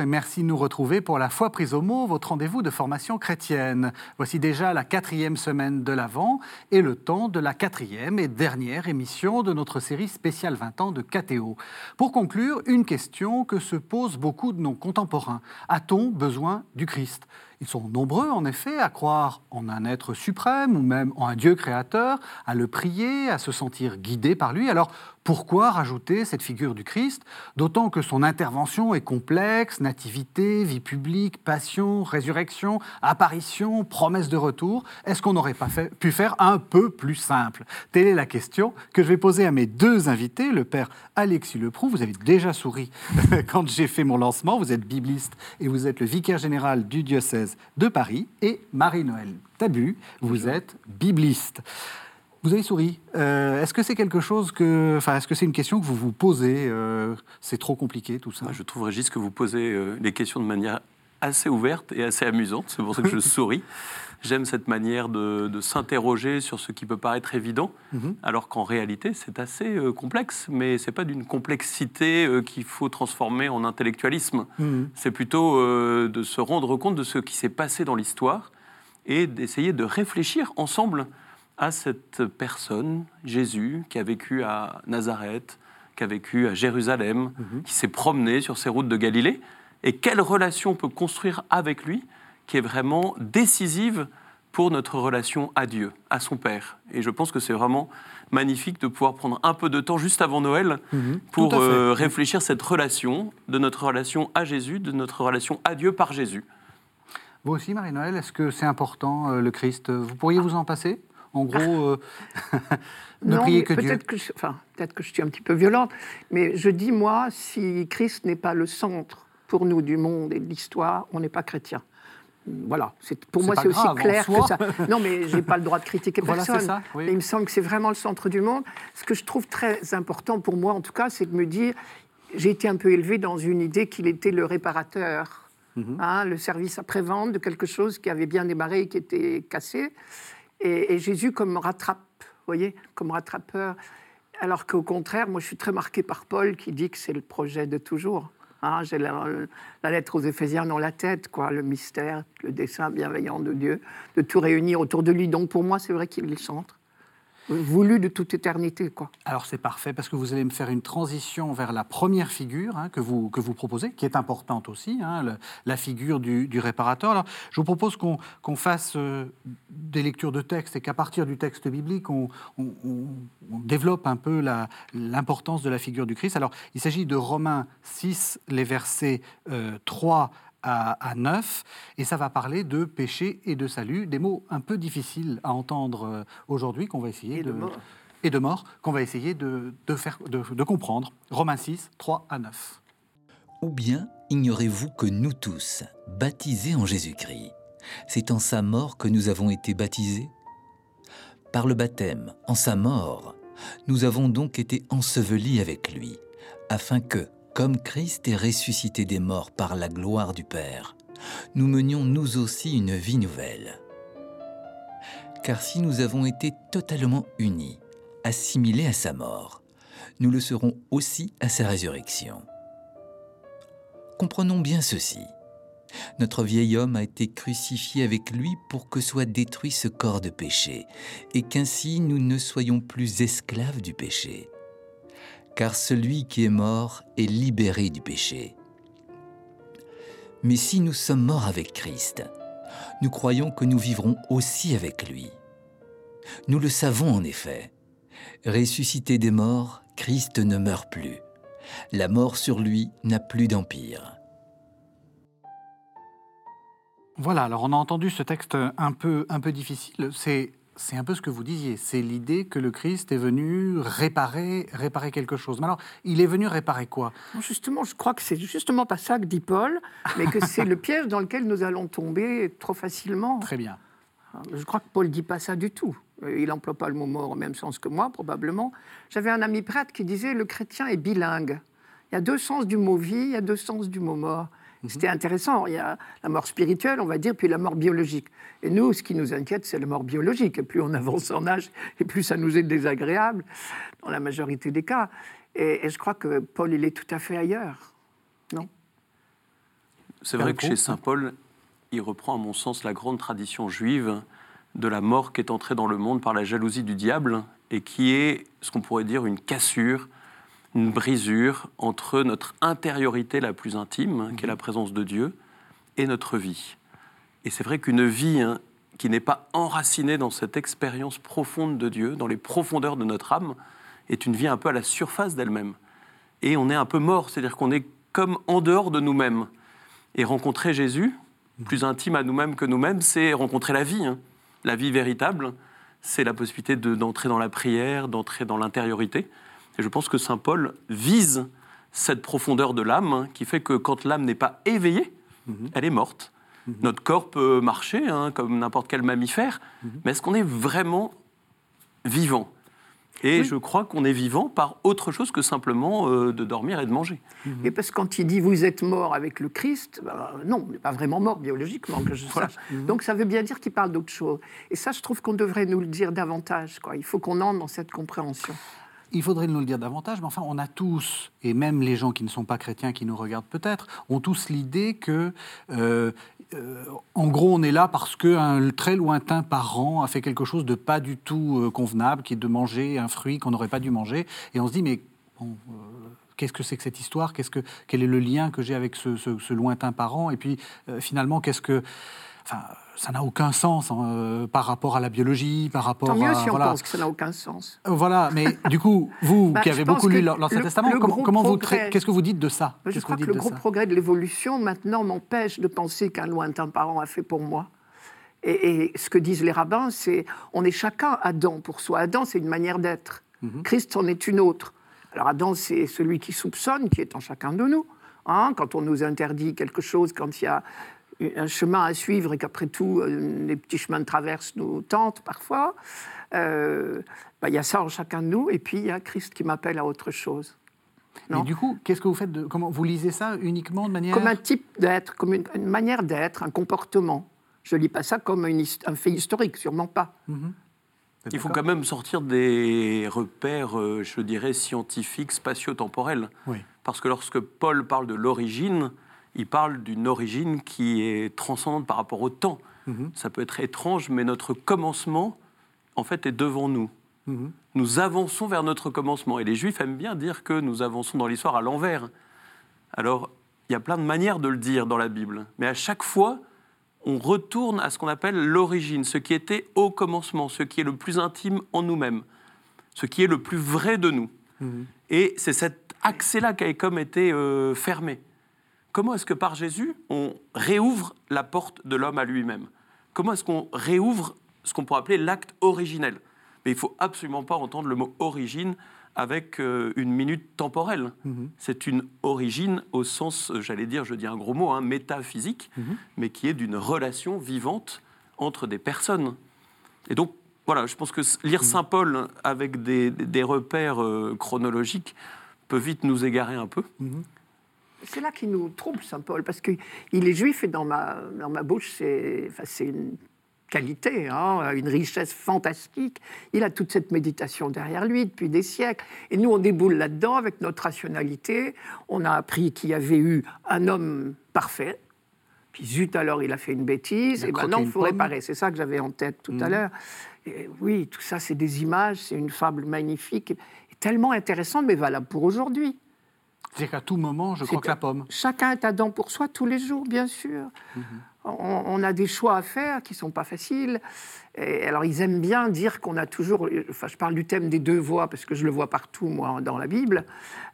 Et merci de nous retrouver pour la foi prise au mot, votre rendez-vous de formation chrétienne. Voici déjà la quatrième semaine de l'Avent et le temps de la quatrième et dernière émission de notre série spéciale 20 ans de KTO. Pour conclure, une question que se posent beaucoup de nos contemporains. A-t-on besoin du Christ? Ils sont nombreux, en effet, à croire en un être suprême ou même en un Dieu créateur, à le prier, à se sentir guidé par lui. Alors, pourquoi rajouter cette figure du Christ? D'autant que son intervention est complexe, nativité, vie publique, passion, résurrection, apparition, promesse de retour. Est-ce qu'on n'aurait pas pu faire un peu plus simple? Telle est la question que je vais poser à mes deux invités, le père Alexis Leproux. Vous avez déjà souri quand j'ai fait mon lancement. Vous êtes bibliste et vous êtes le vicaire général du diocèse de Paris. Et Marie-Noël Tabu, vous êtes bibliste. Vous avez souri. Euh, est-ce que c'est quelque chose que, enfin, est-ce que c'est une question que vous vous posez euh, C'est trop compliqué tout ça? je trouve Régis que vous posez euh, les questions de manière assez ouverte et assez amusante. C'est pour ça que je souris. J'aime cette manière de, s'interroger sur ce qui peut paraître évident, mhm. alors qu'en réalité c'est assez complexe. Mais c'est pas d'une complexité qu'il faut transformer en intellectualisme. Mhm. C'est plutôt de se rendre compte de ce qui s'est passé dans l'histoire et d'essayer de réfléchir ensemble à cette personne, Jésus, qui a vécu à Nazareth, qui a vécu à Jérusalem, mhm. qui s'est promené sur ces routes de Galilée, et quelle relation on peut construire avec lui qui est vraiment décisive pour notre relation à Dieu, à son Père. Et je pense que c'est vraiment magnifique de pouvoir prendre un peu de temps juste avant Noël mhm. pour euh, réfléchir cette relation, de notre relation à Jésus, de notre relation à Dieu par Jésus. Vous aussi, Marie-Noël, est-ce que c'est important, euh, le Christ? Vous pourriez vous en passer? En gros, euh, ne prier que Dieu. Que je, enfin, peut-être que je suis un petit peu violente, mais je dis, moi, si Christ n'est pas le centre pour nous du monde et de l'histoire, on n'est pas chrétien. Voilà, pour moi c'est aussi clair que ça. Non, mais j'ai pas le droit de critiquer personne. Ça, Il me semble que c'est vraiment le centre du monde. Ce que je trouve très important pour moi, en tout cas, c'est de me dire, j'ai été un peu élevé dans une idée qu'il était le réparateur, mhm. hein, le service après-vente de quelque chose qui avait bien démarré et qui était cassé et, Jésus comme rattrape, voyez, comme rattrapeur. Alors qu'au contraire, moi je suis très marqué par Paul qui dit que c'est le projet de toujours. Hein. J'ai la, la, lettre aux Éphésiens dans la tête, quoi, le mystère, le dessein bienveillant de Dieu, de tout réunir autour de lui. Donc pour moi, c'est vrai qu'il est le centre voulu de toute éternité. Quoi. Alors c'est parfait parce que vous allez me faire une transition vers la première figure hein, que, vous, que vous proposez, qui est importante aussi, hein, la figure du, réparateur. Alors je vous propose qu'on fasse euh, des lectures de texte et qu'à partir du texte biblique, on, développe un peu l'importance de la figure du Christ. Alors il s'agit de Romains 6, les versets 3 à, neuf, et ça va parler de péché et de salut, des mots un peu difficiles à entendre euh, aujourd'hui, qu'on va essayer et de, mort. et de mort, qu'on va essayer de, faire, de, comprendre. Romains 6, 3 à 9. Ou bien ignorez-vous que nous tous, baptisés en Jésus-Christ, c'est en sa mort que nous avons été baptisés? Par le baptême, en sa mort, nous avons donc été ensevelis avec lui, afin que, comme Christ est ressuscité des morts par la gloire du Père, nous menions nous aussi une vie nouvelle. Car si nous avons été totalement unis, assimilés à sa mort, nous le serons aussi à sa résurrection. Comprenons bien ceci. Notre vieil homme a été crucifié avec lui pour que soit détruit ce corps de péché, et qu'ainsi nous ne soyons plus esclaves du péché car celui qui est mort est libéré du péché. Mais si nous sommes morts avec Christ, nous croyons que nous vivrons aussi avec lui. Nous le savons en effet. Ressuscité des morts, Christ ne meurt plus. La mort sur lui n'a plus d'empire. Voilà, alors on a entendu ce texte un peu, un peu difficile. C'est c'est un peu ce que vous disiez, c'est l'idée que le Christ est venu réparer, réparer quelque chose. Mais alors, il est venu réparer quoi? Justement, je crois que c'est justement pas ça que dit Paul, mais que c'est le piège dans lequel nous allons tomber trop facilement. Très bien. Je crois que Paul dit pas ça du tout. Il n'emploie pas le mot mort au même sens que moi, probablement. J'avais un ami prêtre qui disait le chrétien est bilingue. Il y a deux sens du mot vie, il y a deux sens du mot mort. Mhm. C'était intéressant. Il y a la mort spirituelle, on va dire, puis la mort biologique. Et nous, ce qui nous inquiète, c'est la mort biologique. Et plus on avance en âge, et plus ça nous est désagréable, dans la majorité des cas. Et, je crois que Paul, il est tout à fait ailleurs. Non? C'est vrai que chez Saint Paul, il reprend à mon sens la grande tradition juive de la mort qui est entrée dans le monde par la jalousie du diable et qui est ce qu'on pourrait dire une cassure, une brisure entre notre intériorité la plus intime, qui est la mhm. présence de Dieu, et notre vie. Et c'est vrai qu'une vie hein, qui n'est pas enracinée dans cette expérience profonde de Dieu, dans les profondeurs de notre âme, est une vie un peu à la surface d'elle-même. Et on est un peu mort, c'est-à-dire qu'on est comme en dehors de nous-mêmes. Et rencontrer Jésus, plus intime à nous-mêmes que nous-mêmes, c'est rencontrer la vie. Hein. La vie véritable, c'est la possibilité d'entrer dans la prière, d'entrer dans l'intériorité. Et je pense que Saint Paul vise cette profondeur de l'âme hein, qui fait que quand l'âme n'est pas éveillée, mhm. elle est morte. Mhm. Notre corps peut marcher hein, comme n'importe quel mammifère, mhm. mais est-ce qu'on est vraiment vivant? Et je crois qu'on est vivant par autre chose que simplement euh, de dormir et de manger. Et parce que quand il dit vous êtes mort avec le Christ, ben, non, on n'est pas vraiment mort biologiquement, que je sache. Donc ça veut bien dire qu'il parle d'autre chose. Et ça, je trouve qu'on devrait nous le dire davantage. Quoi. Il faut qu'on entre dans cette compréhension. Il faudrait nous le dire davantage, mais enfin, on a tous, et même les gens qui ne sont pas chrétiens, qui nous regardent peut-être, ont tous l'idée que, euh, euh, en gros, on est là parce qu'un très lointain parent a fait quelque chose de pas du tout euh, convenable, qui est de manger un fruit qu'on n'aurait pas dû manger, et on se dit, mais qu'est-ce que c'est que cette histoire? Qu'est-ce que, Quel est le lien que j'ai avec ce, lointain parent? Et puis, finalement, qu'est-ce que... Enfin, ça n'a aucun sens hein, euh, par rapport à la biologie, par rapport Tant mieux si on pense que ça n'a aucun sens. Euh, voilà, mais du coup, vous bah, qui avez beaucoup lu l'Ancien Testament, comment, vous qu'est-ce que vous dites de ça? Je crois que, le gros progrès de l'évolution maintenant m'empêche de penser qu'un lointain parent a fait pour moi. Et, ce que disent les rabbins, c'est on est chacun Adam pour soi. Adam, c'est une manière d'être. Mhm. Christ en est une autre. Alors Adam, c'est celui qui soupçonne, qui est en chacun de nous. Hein, quand on nous interdit quelque chose, quand il y a un chemin à suivre et qu'après tout, euh, les petits chemins de traverse nous tentent parfois. Euh, bah, il y a ça en chacun de nous, et puis il y a Christ qui m'appelle à autre chose. Et du coup, qu'est-ce que vous faites de, Comment vous lisez ça uniquement de manière Comme un type d'être, comme une, manière d'être, un comportement. Je lis pas ça comme un fait historique, sûrement pas. Mhm. Il faut quand même sortir des repères, euh, je dirais, scientifiques, spatio-temporels. Oui. Parce que lorsque Paul parle de l'origine, il parle d'une origine qui est transcendante par rapport au temps. Mhm. Ça peut être étrange, mais notre commencement, en fait, est devant nous. Mhm. Nous avançons vers notre commencement. Et les Juifs aiment bien dire que nous avançons dans l'histoire à l'envers. Alors, il y a plein de manières de le dire dans la Bible. Mais à chaque fois, on retourne à ce qu'on appelle l'origine, ce qui était au commencement, ce qui est le plus intime en nous-mêmes, ce qui est le plus vrai de nous. Mhm. Et c'est cet accès-là qui a comme été euh, fermé. Comment est-ce que par Jésus, on réouvre la porte de l'homme à lui-même? Comment est-ce qu'on réouvre ce qu'on pourrait appeler l'acte originel? Mais il faut absolument pas entendre le mot origine avec euh, une minute temporelle. Mhm. C'est une origine au sens, euh, j'allais dire, je dis un gros mot, hein, métaphysique, mhm. mais qui est d'une relation vivante entre des personnes. Et donc, voilà, je pense que lire mhm. Saint Paul avec des, repères euh, chronologiques peut vite nous égarer un peu. C'est là qu'il nous trouble, Saint Paul, parce qu'il est juif et dans ma, dans ma bouche, c'est enfin, une qualité, hein, une richesse fantastique. Il a toute cette méditation derrière lui depuis des siècles. Et nous, on déboule là-dedans avec notre rationalité. On a appris qu'il y avait eu un homme parfait. Puis zut, alors il a fait une bêtise. Et maintenant, il faut réparer. C'est ça que j'avais en tête tout à mmh. l'heure. oui, tout ça, c'est des images, c'est une fable magnifique, et tellement intéressante, mais valable pour aujourd'hui. C'est-à-dire qu'à tout moment, je crois que la pomme. Chacun est Adam pour soi tous les jours, bien sûr. Mhm. on, a des choix à faire qui ne sont pas faciles. Et alors, ils aiment bien dire qu'on a toujours. Enfin, je parle du thème des deux voies parce que je le vois partout, moi, dans la Bible.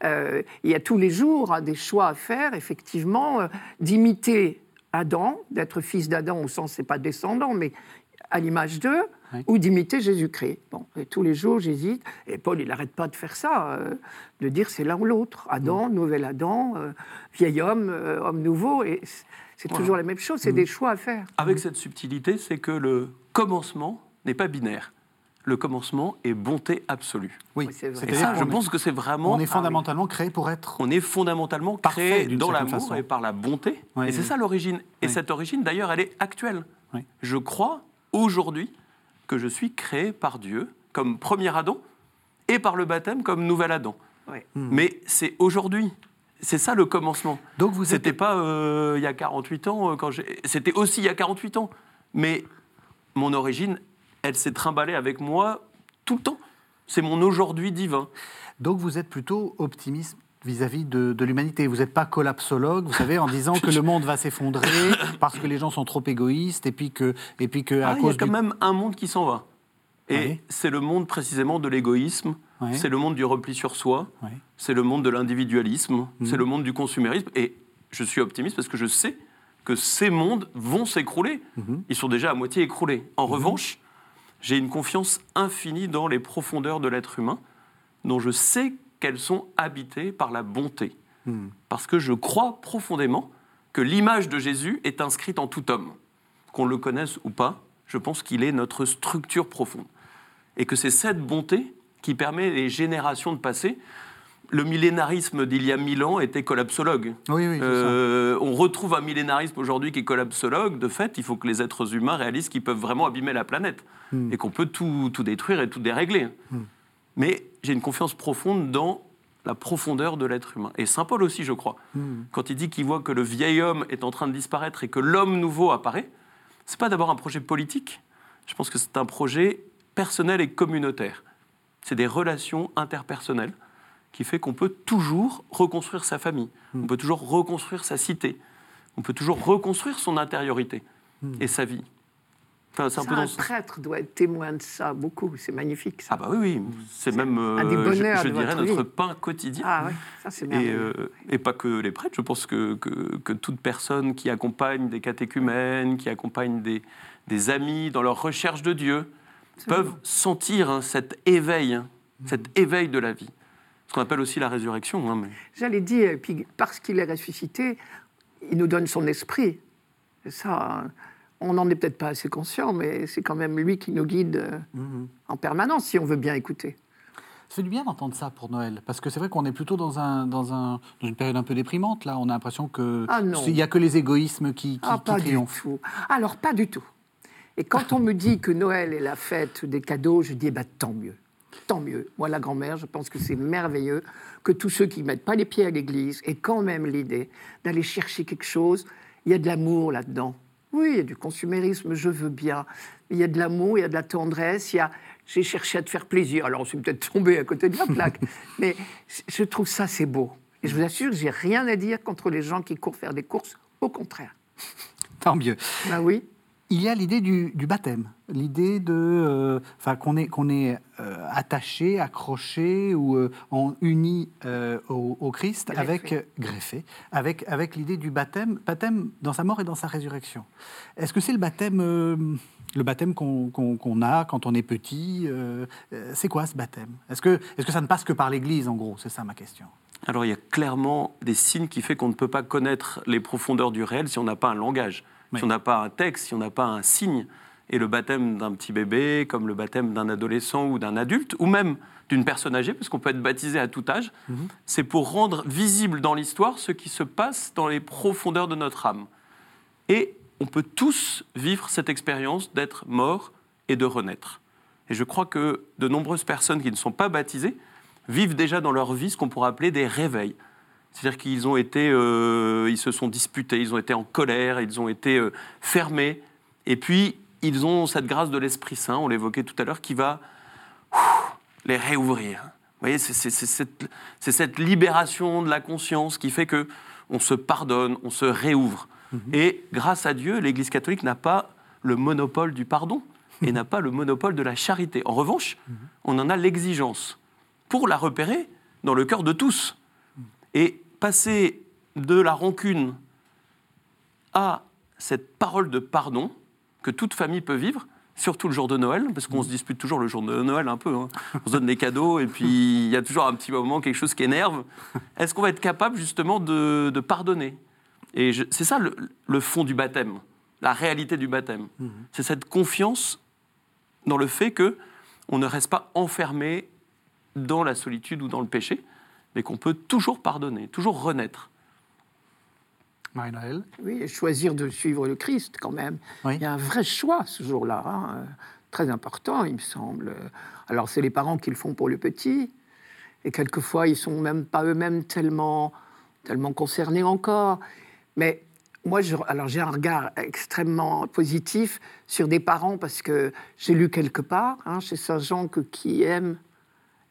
Euh, il y a tous les jours hein, des choix à faire, effectivement, euh, d'imiter Adam, d'être fils d'Adam au sens, c'est pas descendant, mais à l'image d'eux, ou d'imiter Jésus-Christ. Bon, et tous les jours, j'hésite. Et Paul, il n'arrête pas de faire ça, euh, de dire c'est l'un ou l'autre. Adam, mm. nouvel Adam, euh, vieil homme, euh, homme nouveau. Et c'est toujours la même chose, c'est mm. des choix à faire. Avec cette subtilité, c'est que le commencement n'est pas binaire. Le commencement est bonté absolue. Oui, c'est ça, je pense que c'est vraiment. On est fondamentalement créé pour être. On est fondamentalement créé dans l'amour et par la bonté. et c'est ça l'origine. Et cette origine, d'ailleurs, elle est actuelle. Je crois aujourd'hui que je suis créé par Dieu comme premier Adam et par le baptême comme nouvel Adam. Hmm. Mais c'est aujourd'hui. C'est ça le commencement. Donc vous C'était pas il y a 48 ans, quand c'était aussi il y a 48 ans. Mais mon origine, elle s'est trimballée avec moi tout le temps. C'est mon aujourd'hui divin. Donc vous êtes plutôt optimiste vis-à-vis de, l'humanité. Vous n'êtes pas collapsologue, vous savez, en disant que le monde va s'effondrer parce que les gens sont trop égoïstes et puis que, et puis que à ah, Il y a quand même un monde qui s'en va. Et c'est le monde précisément de l'égoïsme, c'est le monde du repli sur soi, c'est le monde de l'individualisme, mhm. c'est le monde du consumérisme. Et je suis optimiste parce que je sais que ces mondes vont s'écrouler. Mhm. Ils sont déjà à moitié écroulés. En mhm. revanche, j'ai une confiance infinie dans les profondeurs de l'être humain, dont je sais qu'elles sont habitées par la bonté. Hmm. Parce que je crois profondément que l'image de Jésus est inscrite en tout homme. Qu'on le connaisse ou pas, je pense qu'il est notre structure profonde. Et que c'est cette bonté qui permet les générations de passer. Le millénarisme d'il y a mille ans était collapsologue. Oui, oui, euh, on retrouve un millénarisme aujourd'hui qui est collapsologue. De fait, il faut que les êtres humains réalisent qu'ils peuvent vraiment abîmer la planète hmm. et qu'on peut tout, tout, détruire et tout dérégler. Hmm. Mais j'ai une confiance profonde dans la profondeur de l'être humain. Et Saint Paul aussi, je crois, hmm. quand il dit qu'il voit que le vieil homme est en train de disparaître et que l'homme nouveau apparaît, c'est pas d'abord un projet politique. Je pense que c'est un projet personnel et communautaire. C'est des relations interpersonnelles qui fait qu'on peut toujours reconstruire sa famille, hmm. on peut toujours reconstruire sa cité, on peut toujours reconstruire son intériorité hmm. et sa vie un, prêtre doit être témoin de ça beaucoup. C'est magnifique. Ça. Ah bah oui, oui. C'est même, euh, je, dirais, notre pain quotidien. Ah oui, ça c'est et, euh, et, pas que les prêtres. Je pense que, que, toute personne qui accompagne des catéchumènes, qui accompagne des, des amis dans leur recherche de Dieu, peuvent sentir hein, cet éveil, hein, cet éveil de la vie. Ce qu'on appelle aussi la résurrection. Hein, mais... J'allais dire, puis parce qu'il est ressuscité, il nous donne son esprit. Ça on n'en est peut-être pas assez conscient, mais c'est quand même lui qui nous guide euh, mhm. en permanence, si on veut bien écouter. Ça fait du bien d'entendre ça pour Noël, parce que c'est vrai qu'on est plutôt dans, un, dans, un, une période un peu déprimante, là. On a l'impression qu'il ah n'y a que les égoïsmes qui, qui, ah, pas Du tout. Alors, pas du tout. Et quand on me dit que Noël est la fête des cadeaux, je dis, bah, tant mieux. Tant mieux. Moi, la grand-mère, je pense que c'est merveilleux que tous ceux qui ne mettent pas les pieds à l'église aient quand même l'idée d'aller chercher quelque chose. Il y a de l'amour là-dedans. Oui, il y a du consumérisme, je veux bien. Il y a de l'amour, il y a de la tendresse, il y a... j'ai cherché à te faire plaisir. Alors, on s'est peut-être tombé à côté de la plaque, mais je trouve ça, c'est beau. Et je vous assure que j'ai rien à dire contre les gens qui courent faire des courses, au contraire. Tant mieux. Ben oui il y a l'idée du, baptême, l'idée de, euh, enfin qu'on est qu'on est euh, attaché, accroché ou euh, en uni au, Christ avec greffé, avec avec l'idée du baptême, baptême dans sa mort et dans sa résurrection. Est-ce que c'est le baptême, le baptême qu'on a quand on est petit C'est quoi ce baptême? Est-ce que est-ce que ça ne passe que par l'Église en gros? C'est ça ma question. Alors il y a clairement des signes qui font qu'on ne peut pas connaître les profondeurs du réel si on n'a pas un langage. Si on n'a pas un texte, si on n'a pas un signe, et le baptême d'un petit bébé, comme le baptême d'un adolescent ou d'un adulte, ou même d'une personne âgée, parce qu'on peut être baptisé à tout âge, mhm. c'est pour rendre visible dans l'histoire ce qui se passe dans les profondeurs de notre âme. Et on peut tous vivre cette expérience d'être mort et de renaître. Et je crois que de nombreuses personnes qui ne sont pas baptisées vivent déjà dans leur vie ce qu'on pourrait appeler des réveils. C'est-à-dire qu'ils ont été, euh, ils se sont disputés, ils ont été en colère, ils ont été euh, fermés, et puis ils ont cette grâce de l'Esprit Saint, on l'évoquait tout à l'heure, qui va les réouvrir. Vous voyez, c'est cette, cette, libération de la conscience qui fait que on se pardonne, on se réouvre. Mhm. Et grâce à Dieu, l'Église catholique n'a pas le monopole du pardon et n'a pas le monopole de la charité. En revanche, mhm. on en a l'exigence pour la repérer dans le cœur de tous. Et passer de la rancune à cette parole de pardon que toute famille peut vivre, surtout le jour de Noël, parce qu'on se dispute toujours le jour de Noël un peu. Hein. On se donne des cadeaux et puis il y a toujours un petit moment, quelque chose qui énerve. Est-ce qu'on va être capable justement de, pardonner? Et c'est ça le, fond du baptême, la réalité du baptême. Mhm. C'est cette confiance dans le fait que on ne reste pas enfermé dans la solitude ou dans le péché, mais qu'on peut toujours pardonner, toujours renaître. Marie-Noël? Oui, et choisir de suivre le Christ quand même. Il y a un vrai choix ce jour-là, hein, très important, il me semble. Alors, c'est les parents qui le font pour le petit, et quelquefois, ils sont même pas eux-mêmes tellement tellement concernés encore. Mais moi, alors j'ai un regard extrêmement positif sur des parents parce que j'ai lu quelque part hein, chez Saint Jean que qui aime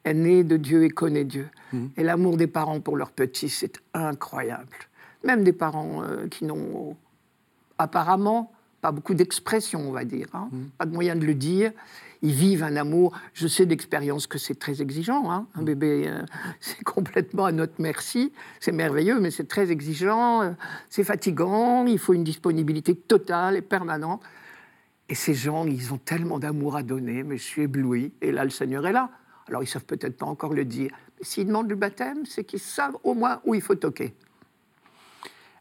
est né de Dieu et connaît Dieu. Mmh. Et l'amour des parents pour leurs petits, c'est incroyable. Même des parents euh, qui n'ont apparemment pas beaucoup d'expression, on va dire, hein. mmh. pas de moyen de le dire. Ils vivent un amour. Je sais d'expérience que c'est très exigeant. Hein. Un mmh. bébé, euh, c'est complètement à notre merci. C'est merveilleux, mais c'est très exigeant. Euh, c'est fatigant. Il faut une disponibilité totale et permanente. Et ces gens, ils ont tellement d'amour à donner, mais je suis ébloui. Et là, le Seigneur est là. Alors, ils savent peut-être pas encore le dire. Mais s'ils demandent le baptême, c'est qu'ils savent au moins où il faut toquer.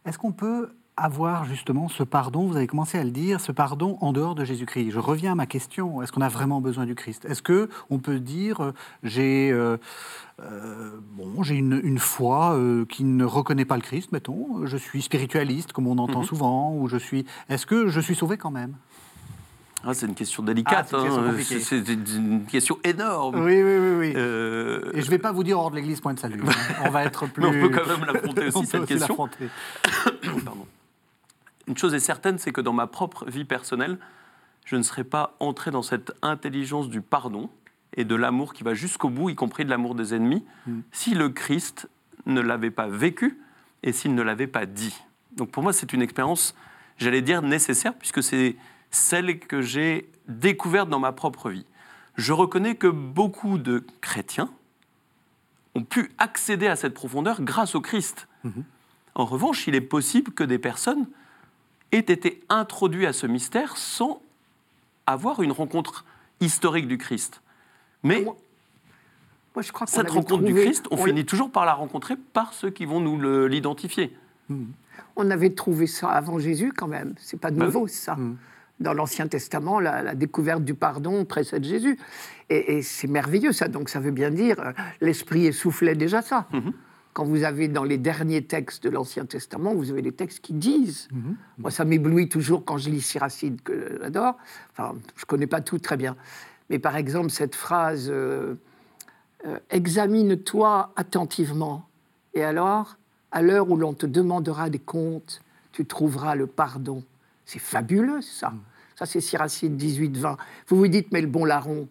Est-ce qu'on peut avoir justement ce pardon, vous avez commencé à le dire, ce pardon en dehors de Jésus-Christ? Je reviens à ma question, est-ce qu'on a vraiment besoin du Christ? Est-ce que on peut dire, euh, j'ai euh, euh, bon, j'ai une, foi qui ne reconnaît pas le Christ, mettons, je suis spiritualiste, comme on entend mhm. souvent, ou je suis... Est-ce que je suis sauvé quand même? Ah, c'est une question délicate, ah, c'est une, question énorme. Oui, oui, oui. oui. Euh, Et je ne vais pas vous dire hors de l'église, point de salut. Hein. on va être plus. Mais on peut quand même l'affronter aussi, cette question. Une chose est certaine, c'est que dans ma propre vie personnelle, je ne serais pas entré dans cette intelligence du pardon et de l'amour qui va jusqu'au bout, y compris de l'amour des ennemis, hmm. si le Christ ne l'avait pas vécu et s'il ne l'avait pas dit. Donc pour moi, c'est une expérience, j'allais dire, nécessaire, puisque c'est celle que j'ai découverte dans ma propre vie. Je reconnais que beaucoup de chrétiens ont pu accéder à cette profondeur grâce au Christ. Mhm. En revanche, il est possible que des personnes aient été introduites à ce mystère sans avoir une rencontre historique du Christ. Mais moi, je crois cette rencontre du Christ, on, finit toujours par la rencontrer par ceux qui vont nous l'identifier. Mhm. On avait trouvé ça avant Jésus quand même. C'est pas de bah nouveau ça. Mhm dans l'Ancien Testament, la, découverte du pardon précède Jésus. Et, c'est merveilleux, ça. Donc, ça veut bien dire, euh, l'Esprit essoufflait déjà ça. Mhm. Quand vous avez dans les derniers textes de l'Ancien Testament, vous avez des textes qui disent. Mhm. Moi, ça m'éblouit toujours quand je lis Siracide, que j'adore. Enfin, je ne connais pas tout très bien. Mais par exemple, cette phrase euh, euh, Examine-toi attentivement, et alors, à l'heure où l'on te demandera des comptes, tu trouveras le pardon. C'est fabuleux, ça. Mm. Ça, c'est Siracide 18-20. Vous vous dites, mais le bon larron,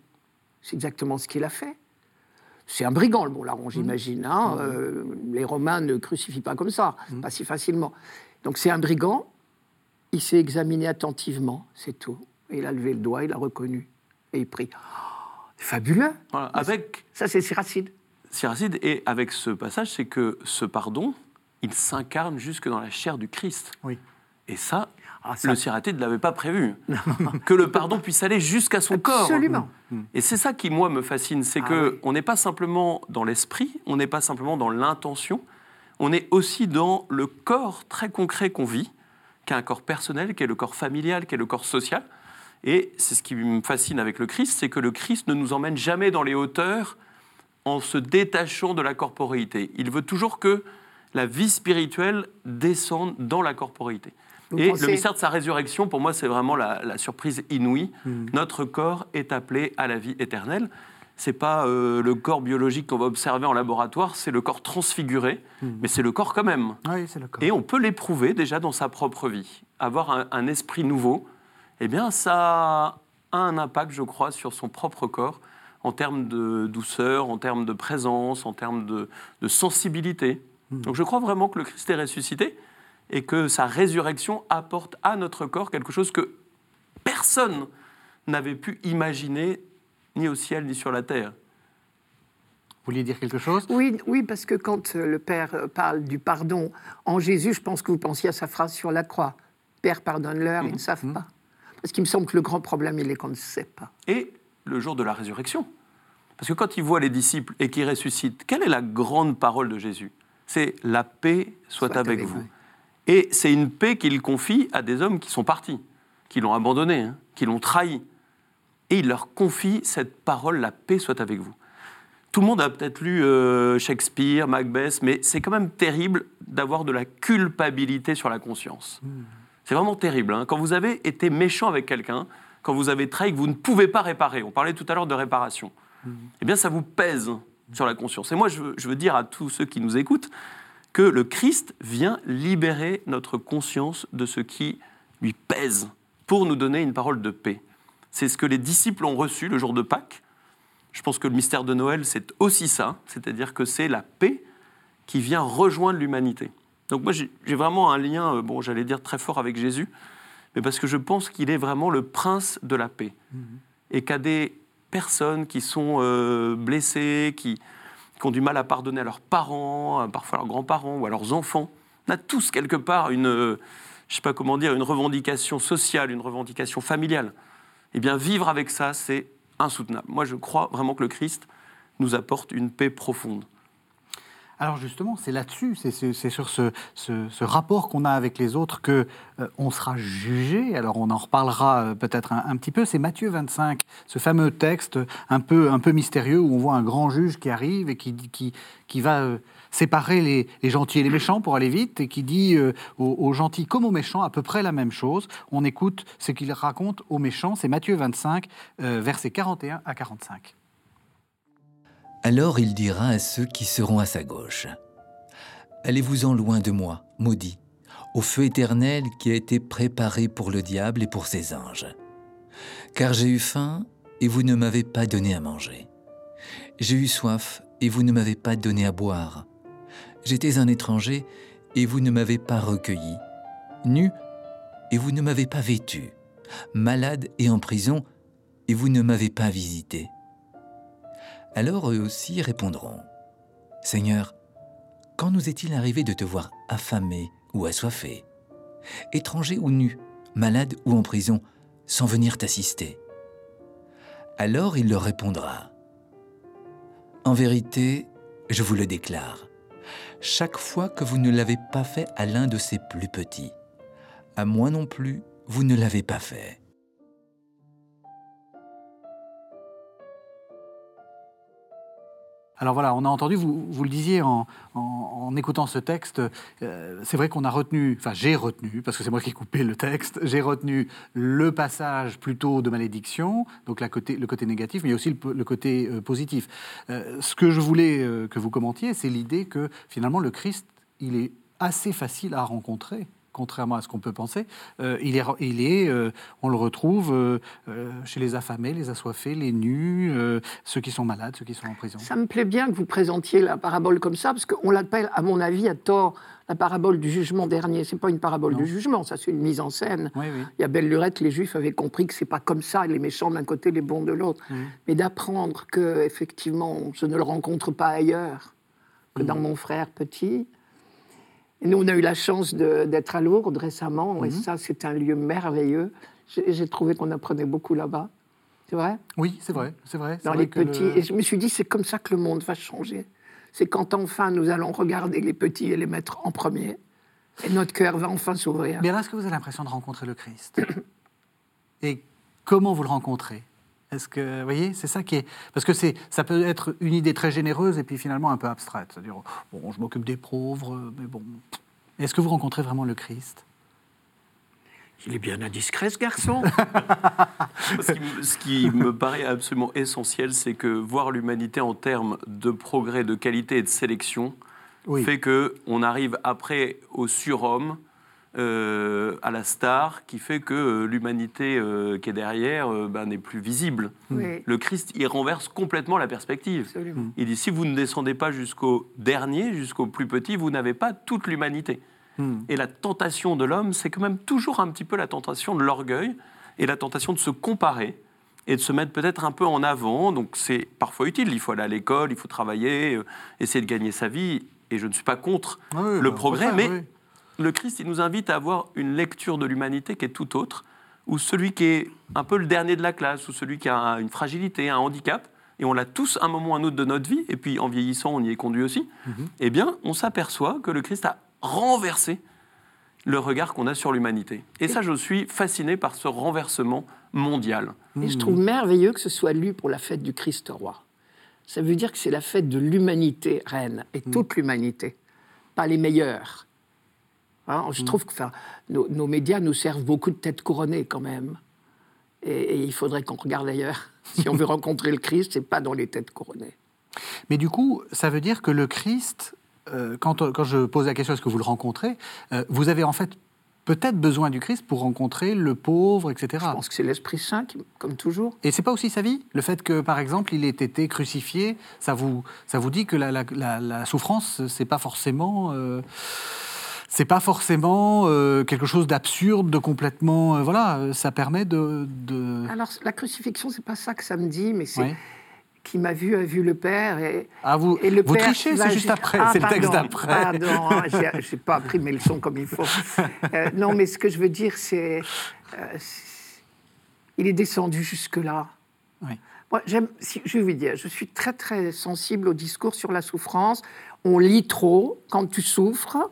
c'est exactement ce qu'il a fait. C'est un brigand, le bon larron, mm. j'imagine. Hein. Mm. Euh, les Romains ne crucifient pas comme ça, pas si facilement. Donc c'est un brigand, il s'est examiné attentivement, c'est tout. Et il a levé le doigt, il a reconnu, et il prie. c'est fabuleux. avec... Ça, c'est Siracide. Siracide, et avec ce passage, c'est que ce pardon, il s'incarne jusque dans la chair du Christ. Oui. Et ça, ah, le Siracide ne l'avait pas prévu. que le pardon puisse aller jusqu'à son corps. Absolument. Et c'est ça qui, moi, me fascine. C'est qu'on ah que on n'est pas simplement dans l'esprit, on n'est pas simplement dans l'intention, on est aussi dans le corps très concret qu'on vit, qui est un corps personnel, qui est le corps familial, qui est le corps social. Et c'est ce qui me fascine avec le Christ, c'est que le Christ ne nous emmène jamais dans les hauteurs en se détachant de la corporéité. Il veut toujours que la vie spirituelle descende dans la corporéité et le mystère de sa résurrection, pour moi, c'est vraiment la, surprise inouïe. Hmm. Notre corps est appelé à la vie éternelle. C'est pas euh, le corps biologique qu'on va observer en laboratoire, c'est le corps transfiguré, hmm. mais c'est le corps quand même. Oui, le corps. Et on peut l'éprouver déjà dans sa propre vie. Avoir un, esprit nouveau, eh bien, ça a un impact, je crois, sur son propre corps, en termes de douceur, en termes de présence, en termes de, sensibilité. Hmm. Donc je crois vraiment que le Christ est ressuscité et que sa résurrection apporte à notre corps quelque chose que personne n'avait pu imaginer, ni au ciel, ni sur la terre. Vous vouliez dire quelque chose? Oui, oui, parce que quand le Père parle du pardon en Jésus, je pense que vous pensiez à sa phrase sur la croix. Père, pardonne-leur, ils ne mhm. savent mhm. pas. Parce qu'il me semble que le grand problème, il est qu'on ne sait pas. Et le jour de la résurrection. Parce que quand il voit les disciples et qu'il ressuscite, quelle est la grande parole de Jésus? C'est la paix soit, avec, vous. Et c'est une paix qu'il confie à des hommes qui sont partis, qui l'ont abandonné, hein, qui l'ont trahi. Et il leur confie cette parole, la paix soit avec vous. Tout le monde a peut-être lu euh, Shakespeare, Macbeth, mais c'est quand même terrible d'avoir de la culpabilité sur la conscience. Hmm. C'est vraiment terrible. Hein. Quand vous avez été méchant avec quelqu'un, quand vous avez trahi que vous ne pouvez pas réparer, on parlait tout à l'heure de réparation, hmm. eh bien ça vous pèse sur la conscience. Et moi, je veux dire à tous ceux qui nous écoutent, que le Christ vient libérer notre conscience de ce qui lui pèse pour nous donner une parole de paix. C'est ce que les disciples ont reçu le jour de Pâques. Je pense que le mystère de Noël, c'est aussi ça, c'est-à-dire que c'est la paix qui vient rejoindre l'humanité. Donc moi, j'ai vraiment un lien, euh, bon, j'allais dire très fort avec Jésus, mais parce que je pense qu'il est vraiment le prince de la paix. Mhm. Et qu'à des personnes qui sont euh, blessées, qui, qui, ont du mal à pardonner à leurs parents, parfois à leurs grands-parents ou à leurs enfants, on a tous quelque part une, euh, je sais pas comment dire, une revendication sociale, une revendication familiale. Eh bien, vivre avec ça, c'est insoutenable. Moi, je crois vraiment que le Christ nous apporte une paix profonde. Alors justement, c'est là-dessus, c'est sur ce, rapport qu'on a avec les autres que euh, on sera jugé. Alors on en reparlera euh, peut-être un, petit peu. C'est Matthieu 25, ce fameux texte un peu, un peu mystérieux où on voit un grand juge qui arrive et qui, qui, qui va euh, séparer les, gentils et les méchants pour aller vite et qui dit aux, aux, gentils comme aux méchants à peu près la même chose. On écoute ce qu'il raconte aux méchants. C'est Matthieu 25, versets 41 à 45. Alors il dira à ceux qui seront à sa gauche, Allez-vous-en loin de moi, maudit, au feu éternel qui a été préparé pour le diable et pour ses anges. Car j'ai eu faim et vous ne m'avez pas donné à manger. J'ai eu soif et vous ne m'avez pas donné à boire. J'étais un étranger et vous ne m'avez pas recueilli. Nu et vous ne m'avez pas vêtu. Malade et en prison et vous ne m'avez pas visité. Alors eux aussi répondront, Seigneur, quand nous est-il arrivé de te voir affamé ou assoiffé, étranger ou nu, malade ou en prison, sans venir t'assister? Alors il leur répondra, En vérité, je vous le déclare, chaque fois que vous ne l'avez pas fait à l'un de ces plus petits, à moi non plus, vous ne l'avez pas fait. Alors voilà, on a entendu, vous, vous le disiez en, écoutant ce texte, euh, c'est vrai qu'on a retenu, enfin j'ai retenu, parce que c'est moi qui ai coupé le texte, j'ai retenu le passage plutôt de malédiction, donc le côté négatif, mais aussi le, côté euh, positif. Euh, ce que je voulais que vous commentiez, c'est l'idée que finalement le Christ, il est assez facile à rencontrer contrairement à ce qu'on peut penser. Euh, il est, il est euh, on le retrouve euh, chez les affamés, les assoiffés, les nus, ceux qui sont malades, ceux qui sont en prison. Ça me plaît bien que vous présentiez la parabole comme ça, parce qu'on l'appelle, à mon avis, à tort, la parabole du jugement dernier. C'est pas une parabole du jugement, ça c'est une mise en scène. Il y a belle lurette, les Juifs avaient compris que c'est pas comme ça, les méchants d'un côté, les bons de l'autre, mais d'apprendre que effectivement, je ne le rencontre pas ailleurs que dans mon frère petit nous, on a eu la chance d'être à Lourdes récemment, et mhm. ça, c'est un lieu merveilleux. J'ai trouvé qu'on apprenait beaucoup là-bas. C'est vrai? Oui, c'est vrai, c'est vrai. Dans les petits. Et je me suis dit, c'est comme ça que le monde va changer. C'est quand enfin nous allons regarder les petits et les mettre en premier. Et notre cœur va enfin s'ouvrir. Mais est-ce que vous avez l'impression de rencontrer le Christ? Et comment vous le rencontrez? Est-ce que, vous voyez, c'est ça qui est, parce que c'est, ça peut être une idée très généreuse et puis finalement un peu abstraite, c'est-à-dire, bon, je m'occupe des pauvres, mais bon. Est-ce que vous rencontrez vraiment le Christ? Il est bien indiscret, ce garçon. ce, qui, me paraît absolument essentiel, c'est que voir l'humanité en termes de progrès, de qualité et de sélection fait que on arrive après au surhomme, euh, à la star qui fait que euh, l'humanité euh, qui est derrière ben, n'est plus visible. Le Christ, il renverse complètement la perspective. Il dit, si vous ne descendez pas jusqu'au dernier, jusqu'au plus petit, vous n'avez pas toute l'humanité. Hmm. Et la tentation de l'homme, c'est quand même toujours un petit peu la tentation de l'orgueil et la tentation de se comparer et de se mettre peut-être un peu en avant. Donc c'est parfois utile, il faut aller à l'école, il faut travailler, essayer de gagner sa vie. Et je ne suis pas contre ah le bah, progrès, mais le Christ, il nous invite à avoir une lecture de l'humanité qui est tout autre, où celui qui est un peu le dernier de la classe, ou celui qui a une fragilité, un handicap, et on l'a tous un moment ou un autre de notre vie, et puis en vieillissant, on y est conduit aussi, mhm. eh bien, on s'aperçoit que le Christ a renversé le regard qu'on a sur l'humanité. Et ça, je suis fasciné par ce renversement mondial. Et je trouve merveilleux que ce soit lu pour la fête du Christ roi. Ça veut dire que c'est la fête de l'humanité reine, et mhm. toute l'humanité, pas les meilleurs, Hein, je mm. trouve que nos, médias nous servent beaucoup de têtes couronnées quand même. Et, il faudrait qu'on regarde ailleurs. Si on veut rencontrer le Christ, c'est pas dans les têtes couronnées. Mais du coup, ça veut dire que le Christ, euh, quand, quand, je pose la question est-ce que vous le rencontrez, vous avez en fait peut-être besoin du Christ pour rencontrer le pauvre, etc. Je pense que c'est l'Esprit Saint, comme toujours. Et c'est pas aussi sa vie? Le fait que, par exemple, il ait été crucifié, ça vous, ça vous dit que la, la, la, souffrance, c'est pas forcément... Euh, c'est pas forcément euh, quelque chose d'absurde, de complètement... Euh, voilà, ça permet de, de... Alors, la crucifixion, c'est pas ça que ça me dit, mais c'est qui m'a vu a vu le père et, ah, vous, et le vous trichez, c'est juste après, ah, c'est le texte d'après. Pardon, hein, j'ai pas appris mes leçons comme il faut. Euh, non, mais ce que je veux dire, c'est euh, il est descendu jusque là. Oui. Moi, j'aime, je vais vous dire, je suis très très sensible au discours sur la souffrance. On lit trop quand tu souffres.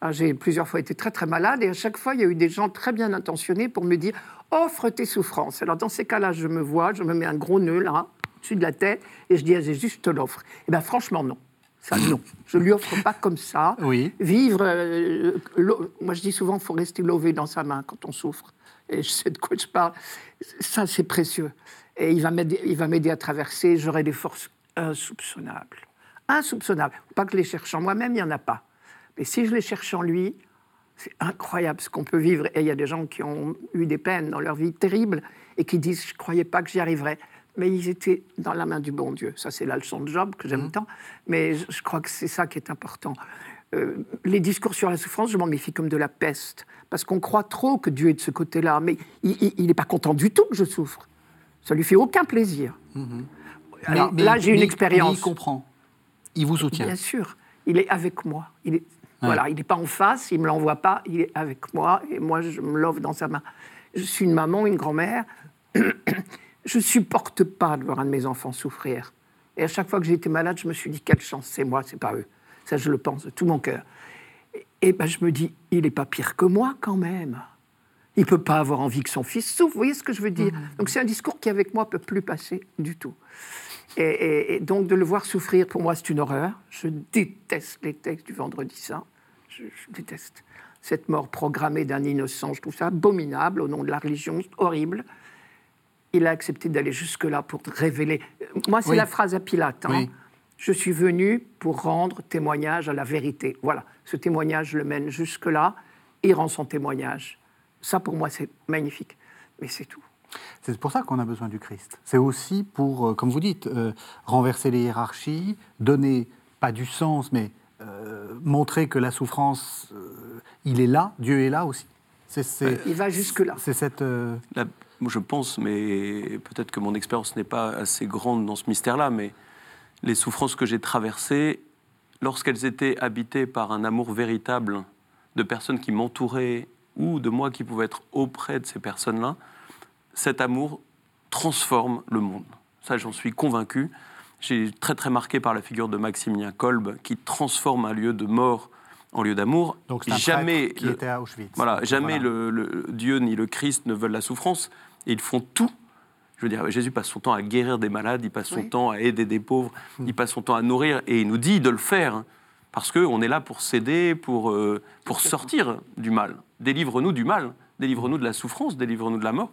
Ah, j'ai plusieurs fois été très très malade et à chaque fois il y a eu des gens très bien intentionnés pour me dire offre tes souffrances. Alors dans ces cas-là, je me vois, je me mets un gros nœud là au-dessus de la tête et je dis à Jésus, je te l'offre. Eh bien, franchement, non. Ça, non. Je ne lui offre pas comme ça. Oui. Vivre, euh, moi je dis souvent, il faut rester lové dans sa main quand on souffre. Et je sais de quoi je parle. Ça, c'est précieux. Et il va m'aider à traverser. J'aurai des forces insoupçonnables. Insoupçonnables. Pas que les cherche en moi-même, il n'y en a pas. Mais si je les cherche en lui, c'est incroyable ce qu'on peut vivre. Et il y a des gens qui ont eu des peines dans leur vie terribles et qui disent Je ne croyais pas que j'y arriverais mais ils étaient dans la main du bon Dieu. Ça, c'est la leçon de Job que j'aime mmh. tant, mais je crois que c'est ça qui est important. Euh, les discours sur la souffrance, je m'en méfie comme de la peste, parce qu'on croit trop que Dieu est de ce côté-là, mais il n'est pas content du tout que je souffre. Ça lui fait aucun plaisir. Mmh. là, j'ai une expérience. Il comprend. Il vous soutient. Bien sûr. Il est avec moi. Il est, Voilà, il n'est pas en face, il ne me l'envoie pas, il est avec moi, et moi, je me l'offre dans sa main. Je suis une maman, une grand-mère. Je supporte pas de voir un de mes enfants souffrir. Et à chaque fois que j'ai été malade, je me suis dit quelle chance, c'est moi, c'est pas eux. Ça, je le pense de tout mon cœur. Et ben, je me dis, il n'est pas pire que moi quand même. Il peut pas avoir envie que son fils souffre. Vous voyez ce que je veux dire? Mmh. Donc c'est un discours qui avec moi peut plus passer du tout. Et, donc de le voir souffrir, pour moi, c'est une horreur. Je déteste les textes du Vendredi Saint. Je, je déteste cette mort programmée d'un innocent. Je trouve ça abominable au nom de la religion, horrible il a accepté d'aller jusque-là pour révéler. Moi, c'est la phrase à Pilate. Hein. Je suis venu pour rendre témoignage à la vérité. Voilà, ce témoignage le mène jusque-là, il rend son témoignage. Ça, pour moi, c'est magnifique. Mais c'est tout. C'est pour ça qu'on a besoin du Christ. C'est aussi pour, euh, comme vous dites, euh, renverser les hiérarchies, donner, pas du sens, mais euh, montrer que la souffrance, il est là, Dieu est là aussi. il va jusque-là. C'est cette. Je pense, mais peut-être que mon expérience n'est pas assez grande dans ce mystère-là, mais les souffrances que j'ai traversées, lorsqu'elles étaient habitées par un amour véritable de personnes qui m'entouraient ou de moi qui pouvais être auprès de ces personnes-là, cet amour transforme le monde. Ça, j'en suis convaincu. J'ai très très marqué par la figure de Maximilien Kolb qui transforme un lieu de mort en lieu d'amour. Donc jamais qui était à Auschwitz. Voilà, jamais Le, Dieu ni le Christ ne veulent la souffrance et ils font tout. Je veux dire, Jésus passe son temps à guérir des malades, il passe son temps à aider des pauvres, hmm. il passe son temps à nourrir, et il nous dit de le faire, hein, parce qu'on est là pour s'aider, pour, euh, pour sortir du mal. Délivre-nous du mal, délivre-nous de la souffrance, délivre-nous de la mort.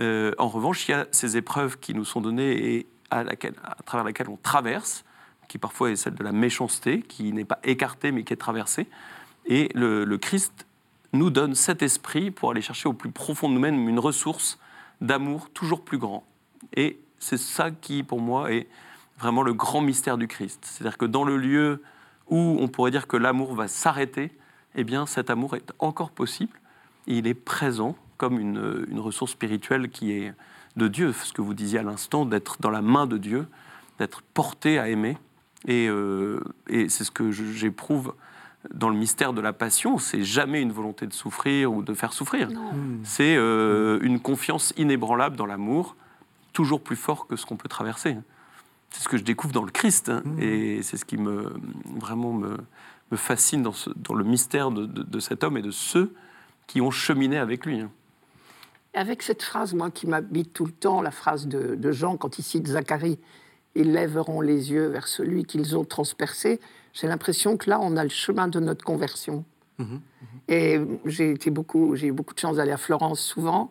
Euh, en revanche, il y a ces épreuves qui nous sont données et à, laquelle, travers lesquelles on traverse, qui parfois est celle de la méchanceté, qui n'est pas écartée mais qui est traversée. Et le, le Christ nous donne cet esprit pour aller chercher au plus profond de nous-mêmes une ressource d'amour toujours plus grand. Et c'est ça qui, pour moi, est vraiment le grand mystère du Christ. C'est-à-dire que dans le lieu où on pourrait dire que l'amour va s'arrêter, eh bien cet amour est encore possible. il est présent comme une, une, ressource spirituelle qui est de Dieu, ce que vous disiez à l'instant, d'être dans la main de Dieu, d'être porté à aimer. Et, euh, et c'est ce que j'éprouve dans le mystère de la passion, c'est jamais une volonté de souffrir ou de faire souffrir. Hmm. C'est euh, une confiance inébranlable dans l'amour, toujours plus fort que ce qu'on peut traverser. C'est ce que je découvre dans le Christ, hein, hmm. et c'est ce qui me vraiment me, me fascine dans, ce, dans, le mystère de, de, cet homme et de ceux qui ont cheminé avec lui. Avec cette phrase, moi, qui m'habite tout le temps, la phrase de, de Jean quand il cite Zacharie, ils lèveront les yeux vers celui qu'ils ont transpercé j'ai l'impression que là, on a le chemin de notre conversion. Mhm, mhm. Et j'ai été beaucoup, j'ai eu beaucoup de chance d'aller à Florence souvent.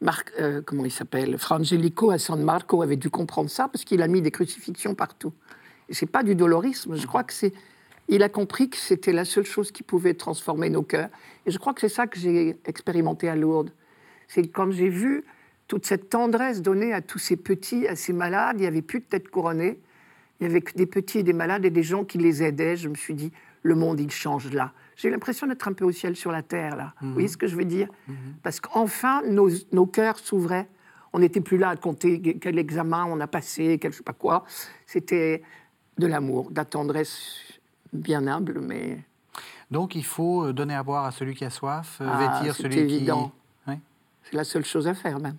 Marc, euh, comment il s'appelle? Frangelico à San Marco avait dû comprendre ça parce qu'il a mis des crucifixions partout. C'est pas du dolorisme. Je crois que c'est il a compris que c'était la seule chose qui pouvait transformer nos cœurs. Et je crois que c'est ça que j'ai expérimenté à Lourdes. C'est quand j'ai vu toute cette tendresse donnée à tous ces petits, à ces malades, il n'y avait plus de tête couronnée, il y avait que des petits et des malades et des gens qui les aidaient. Je me suis dit, le monde, il change là. J'ai l'impression d'être un peu au ciel sur la terre, là. Vous voyez ce que je veux dire? Mhm. Parce qu'enfin, nos, nos cœurs s'ouvraient. On n'était plus là à compter quel examen on a passé, quel je sais pas quoi. C'était de l'amour, de la tendresse bien humble, mais. Donc il faut euh, donner à boire à celui qui a soif, euh, ah, vêtir celui évident. C'est la seule chose à faire même.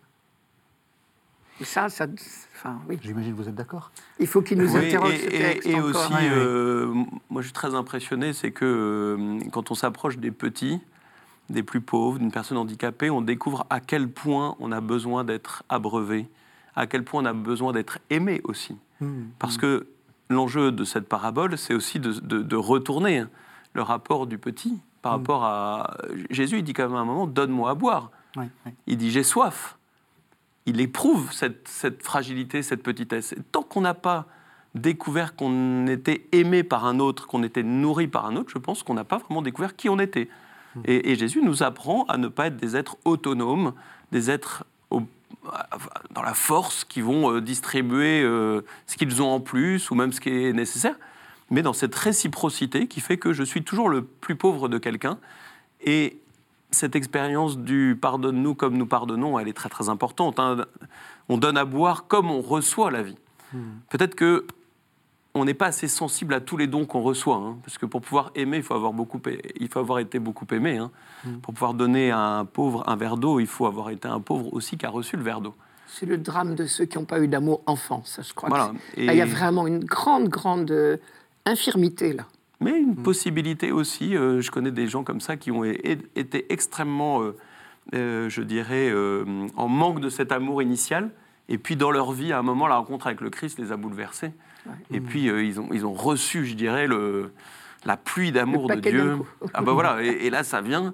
Et ça, ça. Enfin, oui. J'imagine que vous êtes d'accord. Il faut qu'il nous interroge. Et, aussi, euh, moi je suis très impressionné, c'est que quand on s'approche des petits, des plus pauvres, d'une personne handicapée, on découvre à quel point on a besoin d'être abreuvé, à quel point on a besoin d'être aimé aussi. Mmh. Parce que l'enjeu de cette parabole, c'est aussi de, retourner le rapport du petit par mm. rapport à... Jésus, il dit quand même à un moment, donne-moi à boire. Il dit, j'ai soif. Il éprouve cette, fragilité, cette petitesse. tant qu'on n'a pas découvert qu'on était aimé par un autre, qu'on était nourri par un autre, je pense qu'on n'a pas vraiment découvert qui on était. Mm. Et, et, Jésus nous apprend à ne pas être des êtres autonomes, des êtres dans la force qui vont euh, distribuer euh, ce qu'ils ont en plus ou même ce qui est nécessaire, mais dans cette réciprocité qui fait que je suis toujours le plus pauvre de quelqu'un. Et cette expérience du pardonne-nous comme nous pardonnons, elle est très très importante. Hein. On donne à boire comme on reçoit la vie. Hmm. Peut-être que on n'est pas assez sensible à tous les dons qu'on reçoit, hein, parce que pour pouvoir aimer, il faut avoir, beaucoup, il faut avoir été beaucoup aimé. Hein. Mm. Pour pouvoir donner à un pauvre un verre d'eau, il faut avoir été un pauvre aussi qui a reçu le verre d'eau. C'est le drame de ceux qui n'ont pas eu d'amour enfant, ça je crois. il y a vraiment une grande, grande euh, infirmité là. Mais une mm. possibilité aussi, euh, je connais des gens comme ça qui ont été extrêmement, euh, je dirais, en manque de cet amour initial, et puis dans leur vie, à un moment, la rencontre avec le Christ les a bouleversés. Et puis, euh, ils, ont, ils ont reçu, je dirais, le, la pluie d'amour de Dieu. Ah ben voilà, et, là, ça vient.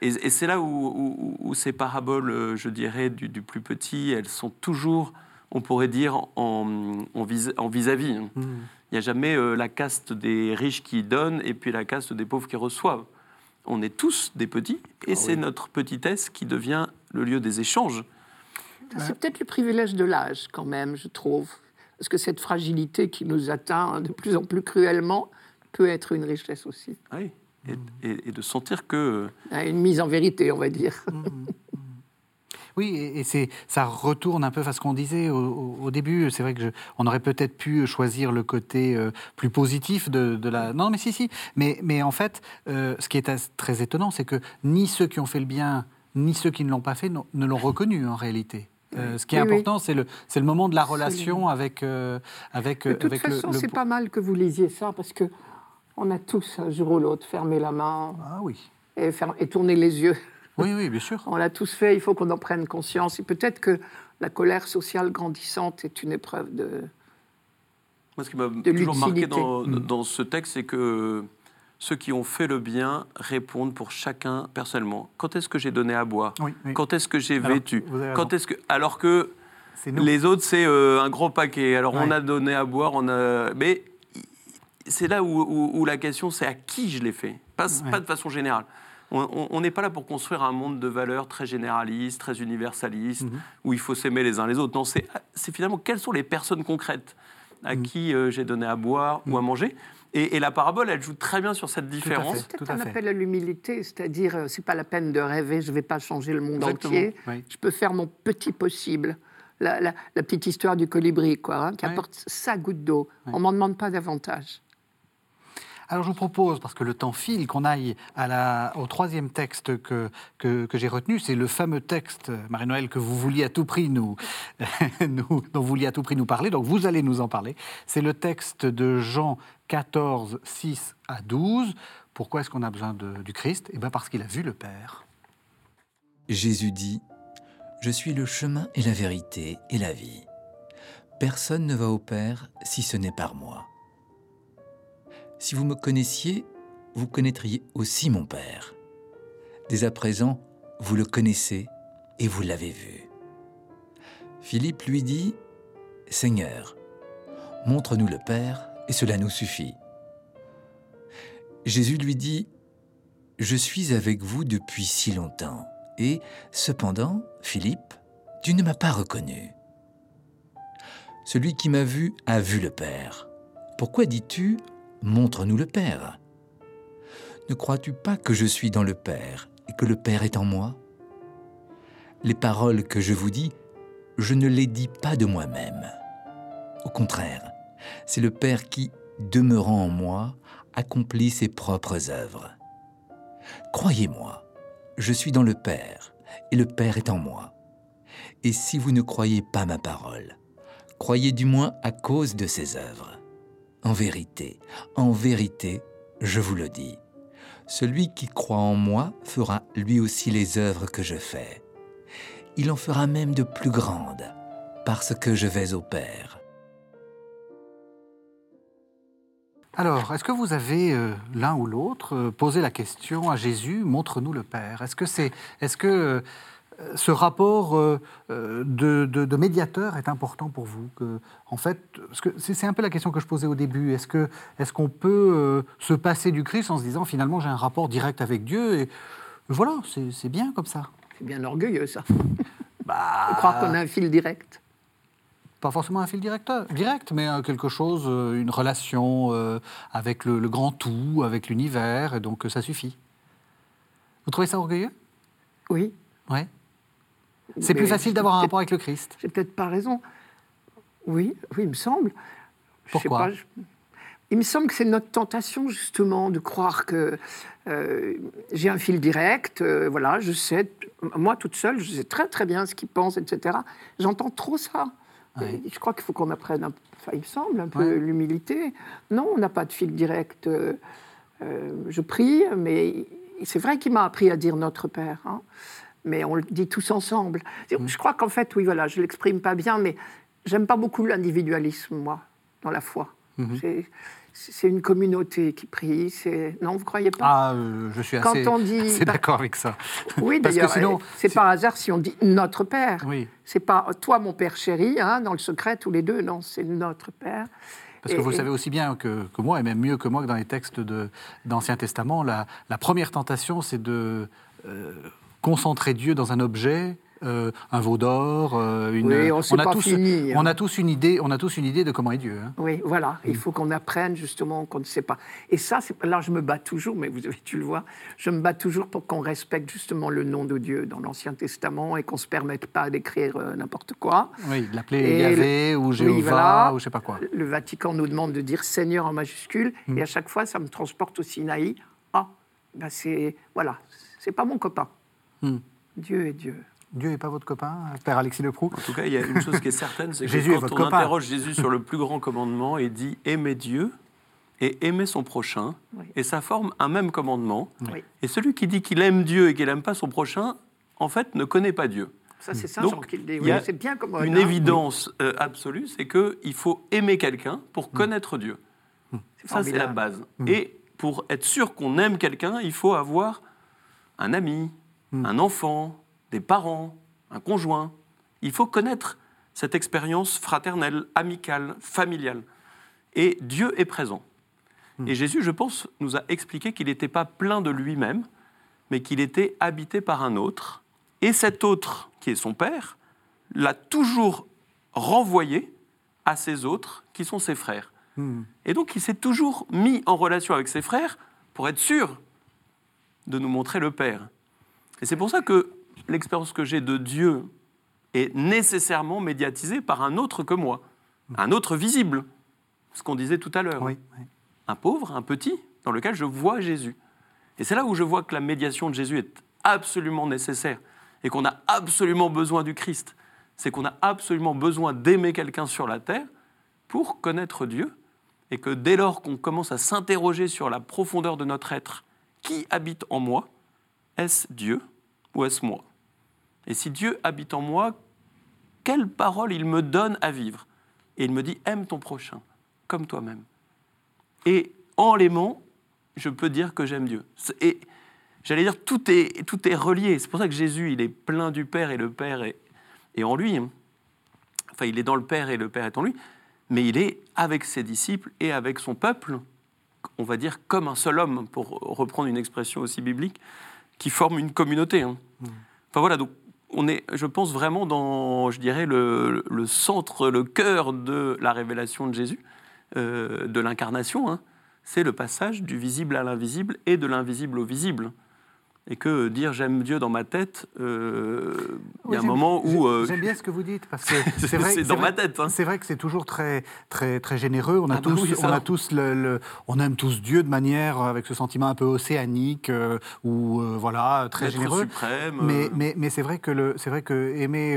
Et, c'est là où, ces paraboles, euh, je dirais, du, plus petit, elles sont toujours, on pourrait dire, en, en vis-à-vis. Hein. Hmm. Il n'y a jamais euh, la caste des riches qui donnent et puis la caste des pauvres qui reçoivent. On est tous des petits, et ah c'est notre petitesse qui devient le lieu des échanges. C'est peut-être le privilège de l'âge, quand même, je trouve. Parce que cette fragilité qui nous atteint de plus en plus cruellement peut être une richesse aussi. Oui, et, de sentir que... Ah, une mise en vérité, on va dire. Mmh. Oui, et, c'est, ça retourne un peu à ce qu'on disait au, début. C'est vrai que on aurait peut-être pu choisir le côté euh, plus positif de, la. Non, mais si, si. Mais, mais en fait, euh, ce qui est très étonnant, c'est que ni ceux qui ont fait le bien, ni ceux qui ne l'ont pas fait ne l'ont reconnu en réalité. Euh, ce qui est important, c'est le, le moment de la relation avec, euh, avec, de toute façon, c'est pas mal que vous lisiez ça parce que on a tous un jour ou l'autre fermé la main ah, oui. et, et tourné les yeux. Oui, oui, bien sûr. on l'a tous fait, il faut qu'on en prenne conscience. Et peut-être que la colère sociale grandissante est une épreuve de. Moi, ce qui m'a toujours marqué dans, dans ce texte, c'est que ceux qui ont fait le bien répondent pour chacun personnellement. Quand est-ce que j'ai donné à boire? Quand est-ce que j'ai vêtu? Quand est-ce que alors que les autres c'est euh, un gros paquet. Alors on a donné à boire, on a mais c'est là où, la question c'est à qui je l'ai fait, pas, pas de façon générale. On n'est pas là pour construire un monde de valeurs très généraliste, très universaliste, mhm. où il faut s'aimer les uns les autres. Non, c'est finalement quelles sont les personnes concrètes à mhm. qui euh, j'ai donné à boire ou à mhm. manger. Et, la parabole, elle joue très bien sur cette différence. C'est peut-être un appel à l'humilité, c'est-à-dire, euh, c'est pas la peine de rêver, je ne vais pas changer le monde entier, je peux faire mon petit possible. La, petite histoire du colibri, quoi, hein, qui apporte sa goutte d'eau. On m'en demande pas davantage. Alors je vous propose, parce que le temps file, qu'on aille au troisième texte que, j'ai retenu. C'est le fameux texte, Marie-Noël, que vous vouliez à tout prix nous, dont vous vouliez à tout prix nous parler. Donc vous allez nous en parler. C'est le texte de Jean 14, 6 à 12. Pourquoi est-ce qu'on a besoin du Christ? Eh bien parce qu'il a vu le Père. Jésus dit, Je suis le chemin et la vérité et la vie. Personne ne va au Père si ce n'est par moi. Si vous me connaissiez, vous connaîtriez aussi mon Père. Dès à présent, vous le connaissez et vous l'avez vu. Philippe lui dit, Seigneur, montre-nous le Père et cela nous suffit. Jésus lui dit, Je suis avec vous depuis si longtemps, et cependant, Philippe, tu ne m'as pas reconnu. Celui qui m'a vu a vu le Père. Pourquoi dis-tu, montre-nous le Père Ne crois-tu pas que je suis dans le Père et que le Père est en moi? Les paroles que je vous dis, je ne les dis pas de moi-même. Au contraire, c'est le Père qui, demeurant en moi, accomplit ses propres œuvres. Croyez-moi, je suis dans le Père, et le Père est en moi. Et si vous ne croyez pas ma parole, croyez du moins à cause de ses œuvres. En vérité, en vérité, je vous le dis, celui qui croit en moi fera lui aussi les œuvres que je fais. Il en fera même de plus grandes, parce que je vais au Père. Alors, est-ce que vous avez euh, l'un ou l'autre euh, posé la question à Jésus Montre-nous le Père. Est-ce que c'est, est-ce que euh, ce rapport de, médiateur est important pour vous que, En fait, c'est un peu la question que je posais au début. Est-ce qu'on peut se passer du Christ en se disant finalement j'ai un rapport direct avec Dieu et voilà, c'est, bien comme ça. C'est bien orgueilleux ça. Bah... croire qu'on a un fil direct pas forcément un fil directeur, direct, mais euh, quelque chose, euh, une relation euh, avec le, grand tout, avec l'univers, et donc ça suffit. Vous trouvez ça orgueilleux? Oui. Ouais. C'est plus facile d'avoir un rapport avec le Christ. J'ai peut-être pas raison. Oui, oui, il me semble. Pourquoi Il me semble que c'est notre tentation justement de croire que j'ai un fil direct. voilà, je sais, moi toute seule, je sais très très bien ce qu'il pense, etc. J'entends trop ça. Je crois qu'il faut qu'on apprenne, enfin, il me semble, un peu l'humilité. Non, on n'a pas de fil direct. Euh, euh, je prie, mais c'est vrai qu'il m'a appris à dire notre Père. Hein. Mais on le dit tous ensemble. Mm. Je crois qu'en fait, oui, voilà, je ne l'exprime pas bien, mais j'aime pas beaucoup l'individualisme, moi, dans la foi. Mm-hmm c'est une communauté qui prie. C'est non, vous croyez pas? Ah, euh, je suis assez, Quand on dit, d'accord avec ça. Oui, d'ailleurs, sinon... c'est par hasard si on dit notre Père. Oui. C'est pas toi, mon Père chéri, hein, dans le secret tous les deux. Non, c'est notre Père. Parce que vous savez aussi bien que, que, moi, et même mieux que moi que dans les textes d'Ancien Testament, la, la, première tentation, c'est de euh, concentrer Dieu dans un objet euh, un veau d'or, euh, une. Oui, on, a tous, hein. on a tous une idée, on a tous une idée de comment est Dieu. Hein. Oui, voilà. Il faut qu'on apprenne justement qu'on ne sait pas. Et ça, là, je me bats toujours, mais vous avez, tu le vois, je me bats toujours pour qu'on respecte justement le nom de Dieu dans l'Ancien Testament et qu'on se permette pas d'écrire euh, n'importe quoi. Oui, de l'appeler Yahvé ou Jéhovah ou je sais pas quoi. Le Vatican nous demande de dire Seigneur en majuscule, hmm. et à chaque fois, ça me transporte au Sinaï. Ah, ben c'est voilà, c'est pas mon copain. Hmm. Dieu est Dieu. Dieu n'est pas votre copain, Père Alexis Leproux En tout cas, il y a une chose qui est certaine, c'est que quand on interroge Jésus sur le plus grand commandement, il dit aimer Dieu et aimer son prochain, et ça forme un même commandement. Et celui qui dit qu'il aime Dieu et qu'il n'aime pas son prochain, en fait, ne connaît pas Dieu. Ça, c'est ça, Donc, il y a bien comme une évidence euh, absolue, c'est qu'il faut aimer quelqu'un pour mm. connaître Dieu. Mm. Ça, c'est la base. Et pour être sûr qu'on aime quelqu'un, il faut avoir un ami, un enfant, des parents, un conjoint. Il faut connaître cette expérience fraternelle, amicale, familiale. Et Dieu est présent. Hmm. Et Jésus, je pense, nous a expliqué qu'il n'était pas plein de lui-même, mais qu'il était habité par un autre. Et cet autre, qui est son Père, l'a toujours renvoyé à ses autres, qui sont ses frères. Hmm. Et donc, il s'est toujours mis en relation avec ses frères pour être sûr de nous montrer le Père. Et c'est pour ça que l'expérience que j'ai de Dieu est nécessairement médiatisée par un autre que moi, un autre visible, ce qu'on disait tout à l'heure. Un pauvre, un petit, dans lequel je vois Jésus. Et c'est là où je vois que la médiation de Jésus est absolument nécessaire et qu'on a absolument besoin du Christ. C'est qu'on a absolument besoin d'aimer quelqu'un sur la terre pour connaître Dieu et que dès lors qu'on commence à s'interroger sur la profondeur de notre être, qui habite en moi Est-ce Dieu? Ou est-ce moi? Et si Dieu habite en moi, quelle parole il me donne à vivre? Et il me dit, aime ton prochain, comme toi-même. Et en l'aimant, je peux dire que j'aime Dieu. Et j'allais dire, tout est, tout est relié. C'est pour ça que Jésus, il est plein du Père et le Père est, est en lui. Hein. Enfin, il est dans le Père et le Père est en lui. Mais il est avec ses disciples et avec son peuple on va dire, comme un seul homme, pour reprendre une expression aussi biblique, qui forment une communauté. Hein. Mm. Enfin voilà, donc on est, je pense, vraiment dans, je dirais, le, centre, le cœur de la révélation de Jésus, euh, de l'incarnation. Hein. C'est le passage du visible à l'invisible et de l'invisible au visible et que dire j'aime Dieu dans ma tête, euh, il y a un moment où euh, j'aime bien ce que vous dites parce que c'est vrai, dans ma tête. Hein. C'est vrai que c'est toujours très très très généreux. On a ah bah tous, on a tous le, on aime tous Dieu de manière avec ce sentiment un peu océanique euh, ou voilà très généreux. Suprême, mais mais, mais c'est vrai que le c'est vrai que aimer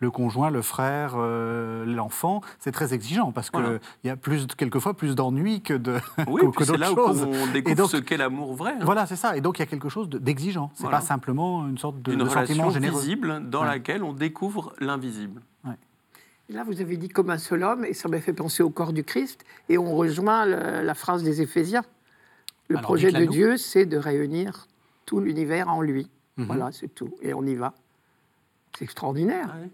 le conjoint, le frère, l'enfant, c'est très exigeant parce que il y a plus quelquefois plus d'ennui que de oui, que, c'est là où on découvre ce qu'est l'amour vrai. Hein. Voilà, c'est ça. Et donc il y a quelque chose d'exigeant exigeant. C'est pas simplement une sorte de, une de relation visible dans laquelle on découvre l'invisible. Là, vous avez dit comme un seul homme, et ça m'a fait penser au corps du Christ, et on rejoint la phrase des Éphésiens. Le projet de Dieu, c'est de réunir tout l'univers en lui. Mhm. Voilà, c'est tout. Et on y va. C'est extraordinaire. Ah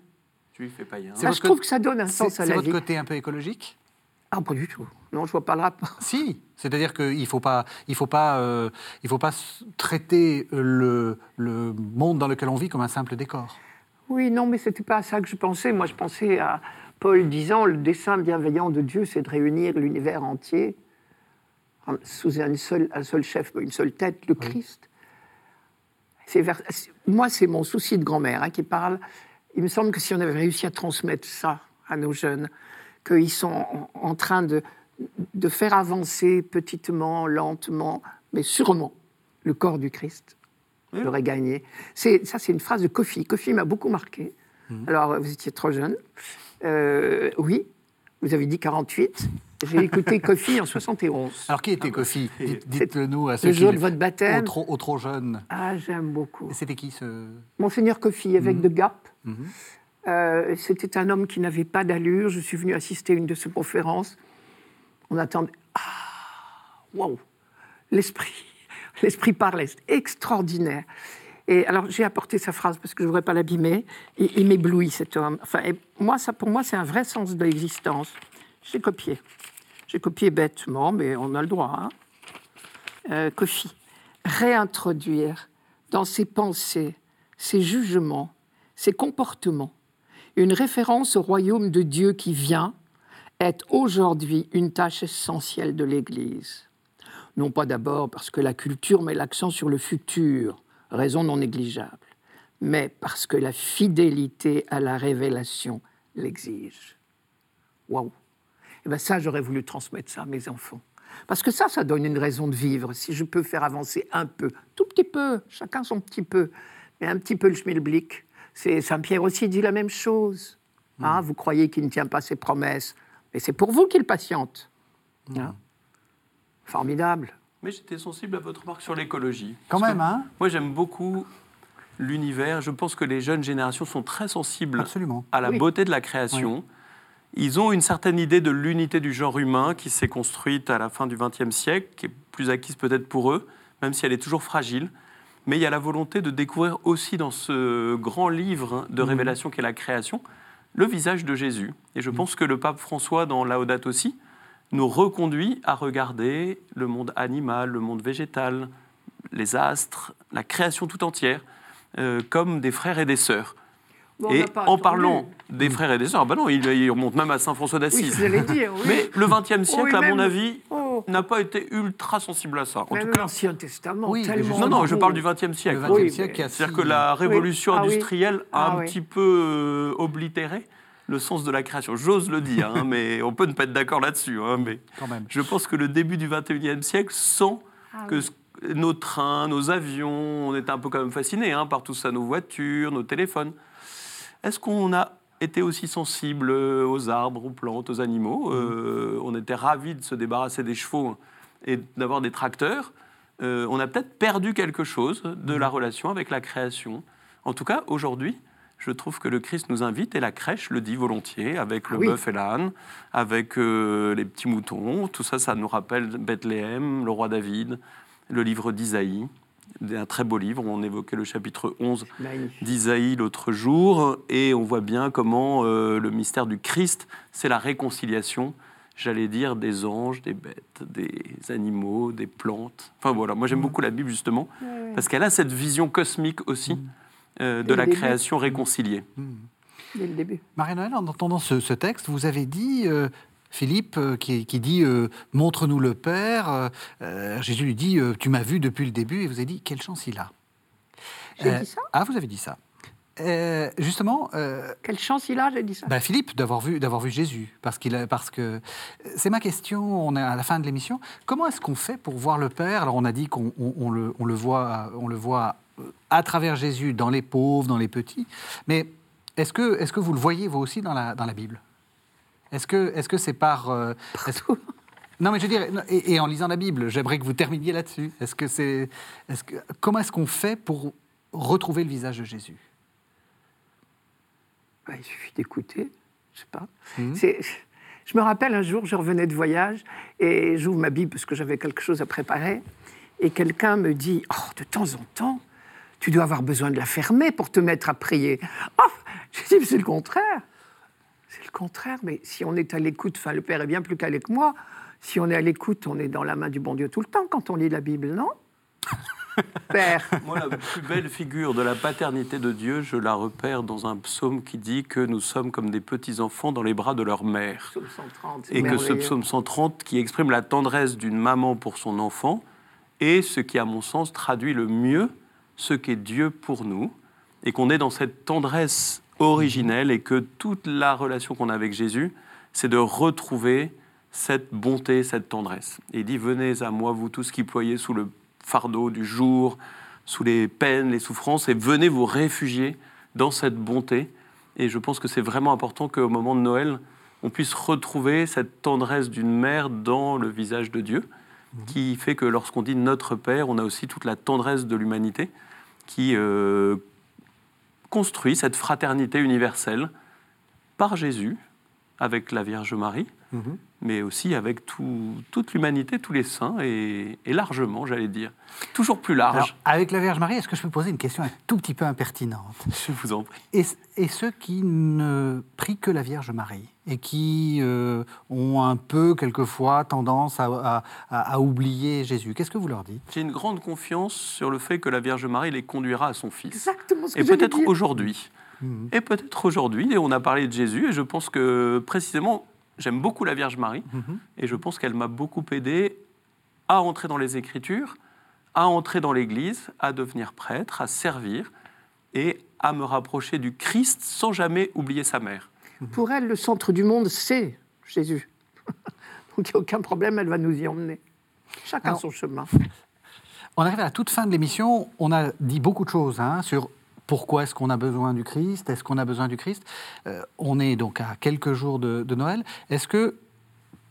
tu lui fais pas je trouve que ça donne un sens à la vie. C'est votre côté un peu écologique? Ah, pas du tout. Non, je vois pas le rapport. Si, c'est-à-dire qu'il ne faut pas, il faut pas, euh, il faut pas traiter le, le monde dans lequel on vit comme un simple décor. Oui, non, mais c'était pas à ça que je pensais. Moi, je pensais à Paul disant le dessein bienveillant de Dieu, c'est de réunir l'univers entier sous un seul, un seul chef, une seule tête, le Christ. Moi, c'est mon souci de grand-mère hein, qui parle. Il me semble que si on avait réussi à transmettre ça à nos jeunes, qu'ils sont en, train de, de faire avancer petitement, lentement, mais sûrement le corps du Christ. Oui. J'aurais gagné. Ça, c'est une phrase de Kofi. Kofi m'a beaucoup marqué. Mhm. Alors, vous étiez trop jeune. Euh, oui, vous avez dit 48. J'ai écouté Kofi en 71. Alors, qui était Kofi Dites-le nous à ceux le jour de votre baptême. Au trop, jeune. Ah, j'aime beaucoup. C'était qui ce. Monseigneur Kofi, évêque mhm. de Gap. Mhm. Euh, c'était un homme qui n'avait pas d'allure. Je suis venu assister à une de ses conférences. On attendait. Ah, waouh L'esprit. L'esprit parlait. extraordinaire. Et alors, j'ai apporté sa phrase parce que je ne voudrais pas l'abîmer. Il, m'éblouit, cet homme. Enfin, moi, ça, pour moi, c'est un vrai sens de l'existence. J'ai copié. J'ai copié bêtement, mais on a le droit. Hein euh, Kofi. Réintroduire dans ses pensées, ses jugements, ses comportements, une référence au royaume de Dieu qui vient est aujourd'hui une tâche essentielle de l'Église. Non pas d'abord parce que la culture met l'accent sur le futur, raison non négligeable, mais parce que la fidélité à la révélation l'exige. Waouh eh bien ça, j'aurais voulu transmettre ça à mes enfants. Parce que ça, ça donne une raison de vivre. Si je peux faire avancer un peu, tout petit peu, chacun son petit peu, mais un petit peu le schmilblick, Saint-Pierre aussi dit la même chose. Hein, hmm. vous croyez qu'il ne tient pas ses promesses, mais c'est pour vous qu'il patiente. Hmm. Hein. Formidable. Mais j'étais sensible à votre remarque sur l'écologie. Quand même, hein Moi, j'aime beaucoup l'univers. Je pense que les jeunes générations sont très sensibles à la beauté de la création. Ils ont une certaine idée de l'unité du genre humain qui s'est construite à la fin du XXe siècle, qui est plus acquise peut-être pour eux, même si elle est toujours fragile mais il y a la volonté de découvrir aussi dans ce grand livre de mhm. révélation qu'est la création, le visage de Jésus. Et je mhm. pense que le pape François, dans Laodate aussi, nous reconduit à regarder le monde animal, le monde végétal, les astres, la création tout entière, euh, comme des frères et des sœurs. et en parlant des frères et des sœurs, ben non, il, remonte même à Saint François d'Assise. Mais le XXe siècle, à mon avis, n'a pas été ultra sensible à ça. En tout cas, l'Ancien Testament, oui, tellement. Non, non, je parle du XXe siècle. C'est-à-dire que la révolution ah industrielle a ah un petit peu euh, oblitéré le sens de la création. J'ose le dire, hein, mais on peut ne pas être d'accord là-dessus. Hein, mais Quand même. je pense que le début du XXIe siècle sent ah que nos trains, nos avions, on était un peu quand même fascinés hein, par tout ça, nos voitures, nos téléphones. Est-ce qu'on a était aussi sensible aux arbres, aux plantes, aux animaux. Euh, on était ravis de se débarrasser des chevaux et d'avoir des tracteurs. Euh, on a peut-être perdu quelque chose de la relation avec la création. En tout cas, aujourd'hui, je trouve que le Christ nous invite, et la crèche le dit volontiers, avec ah le bœuf et l'âne, avec euh, les petits moutons. Tout ça, ça nous rappelle Bethléem, le roi David, le livre d'Isaïe un très beau livre. On évoquait le chapitre 11 d'Isaïe l'autre jour, et on voit bien comment euh, le mystère du Christ, c'est la réconciliation. j'allais dire, des anges, des bêtes, des animaux, des plantes. Enfin voilà, moi j'aime beaucoup la Bible justement, parce qu'elle a cette vision cosmique aussi mm. euh, de la création réconciliée. Mm. Dès le début. Marie-Noël, en entendant ce, texte, vous avez dit, euh, Philippe, euh, qui, dit Montre-nous le Père. Jésus lui dit Tu m'as vu depuis le début, et vous avez dit Quelle chance il a. J'ai dit ça? Ah, vous avez dit ça. Euh, justement. Euh, Quelle chance il a, j'ai dit ça. Bah, Philippe, d'avoir vu, d'avoir vu Jésus, parce qu'il, parce que c'est ma question. On est à la fin de l'émission. Comment est-ce qu'on fait pour voir le Père? Alors, on a dit qu'on on, le, on le, voit, on le voit à travers Jésus dans les pauvres, dans les petits. Mais est-ce que, est-ce que vous le voyez vous aussi dans la, dans la Bible? Est-ce que, est-ce que c'est par euh, non, mais je veux dire, et, en lisant la Bible, j'aimerais que vous terminiez là-dessus. Est-ce que c'est, est-ce que, comment est-ce qu'on fait pour retrouver le visage de Jésus? Bah, il suffit d'écouter, je sais pas. Mhm. Je me rappelle un jour, je revenais de voyage et j'ouvre ma Bible parce que j'avais quelque chose à préparer et quelqu'un me dit Oh, de temps en temps, tu dois avoir besoin de la fermer pour te mettre à prier. Oh, je dis C'est le contraire. Le contraire, mais si on est à l'écoute, enfin, le Père est bien plus calé que moi. Si on est à l'écoute, on est dans la main du bon Dieu tout le temps quand on lit la Bible, non? Père. Moi, la plus belle figure de la paternité de Dieu, je la repère dans un psaume qui dit que nous sommes comme des petits-enfants dans les bras de leur mère. Et que ce psaume 130, qui exprime la tendresse d'une maman pour son enfant, est ce qui, à mon sens, traduit le mieux ce qu'est Dieu pour nous, et qu'on est dans cette tendresse originelle, et que toute la relation qu'on a avec Jésus, c'est de retrouver cette bonté, cette tendresse. Et il dit, venez à moi, vous tous qui ployez sous le fardeau du jour, sous les peines, les souffrances, et venez vous réfugier dans cette bonté. Et je pense que c'est vraiment important qu'au moment de Noël, on puisse retrouver cette tendresse d'une mère dans le visage de Dieu, mhm. qui fait que lorsqu'on dit notre Père, on a aussi toute la tendresse de l'humanité qui euh, construit cette fraternité universelle par Jésus, avec la Vierge Marie, mhm mais aussi avec toute l'humanité, tous les saints, et, largement, j'allais dire. Toujours plus large. avec la Vierge Marie, est-ce que je peux poser une question un tout petit peu impertinente? Je vous en prie. Et, ceux qui ne prient que la Vierge Marie, et qui euh, ont un peu, quelquefois, tendance à, oublier Jésus, qu'est-ce que vous leur dites? J'ai une grande confiance sur le fait que la Vierge Marie les conduira à son Fils. Exactement ce que Et peut-être aujourd'hui. Mmh. Et peut-être aujourd'hui, et on a parlé de Jésus, et je pense que précisément J'aime beaucoup la Vierge Marie mhm. et je pense qu'elle m'a beaucoup aidé à entrer dans les Écritures, à entrer dans l'Église, à devenir prêtre, à servir et à me rapprocher du Christ sans jamais oublier sa mère. Mhm. Pour elle, le centre du monde, c'est Jésus. Donc il n'y a aucun problème, elle va nous y emmener. Chacun son chemin. On arrive à la toute fin de l'émission. On a dit beaucoup de choses hein, sur pourquoi est-ce qu'on a besoin du Christ? Est-ce qu'on a besoin du Christ? Euh, On est donc à quelques jours de, Noël. Est-ce que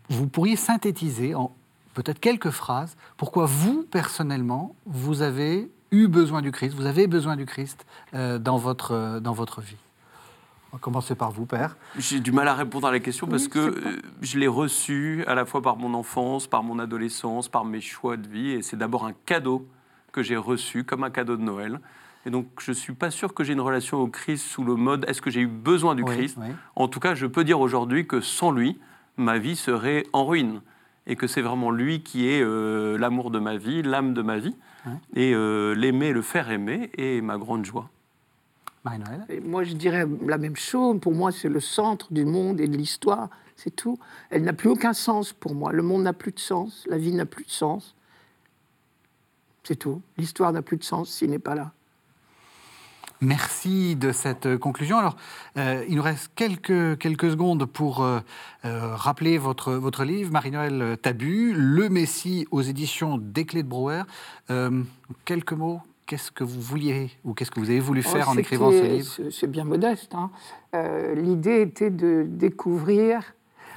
vous pourriez synthétiser en peut-être quelques phrases pourquoi vous, personnellement, vous avez eu besoin du Christ, vous avez besoin du Christ euh, dans, votre, euh, dans votre vie? On va commencer par vous, Père. J'ai du mal à répondre à la question parce que je l'ai reçu à la fois par mon enfance, par mon adolescence, par mes choix de vie. Et c'est d'abord un cadeau que j'ai reçu comme un cadeau de Noël. Et donc, je ne suis pas sûr que j'ai une relation au Christ sous le mode est-ce que j'ai eu besoin du Christ? En tout cas, je peux dire aujourd'hui que sans lui, ma vie serait en ruine. Et que c'est vraiment lui qui est euh, l'amour de ma vie, l'âme de ma vie. Et euh, l'aimer, le faire aimer est ma grande joie. Et moi, je dirais la même chose. Pour moi, c'est le centre du monde et de l'histoire. C'est tout. Elle n'a plus aucun sens pour moi. Le monde n'a plus de sens. La vie n'a plus de sens. C'est tout. L'histoire n'a plus de sens s'il n'est pas là. Merci de cette conclusion. Alors, euh, il nous reste quelques, quelques secondes pour euh, euh, rappeler votre, votre livre, Marie-Noël Tabu, Le Messie aux éditions des Clés de Brouwer. quelques mots Qu'est-ce que vous vouliez ou qu'est-ce que vous avez voulu faire oh, en écrivant ce livre? C'est bien modeste. Hein. L'idée était de découvrir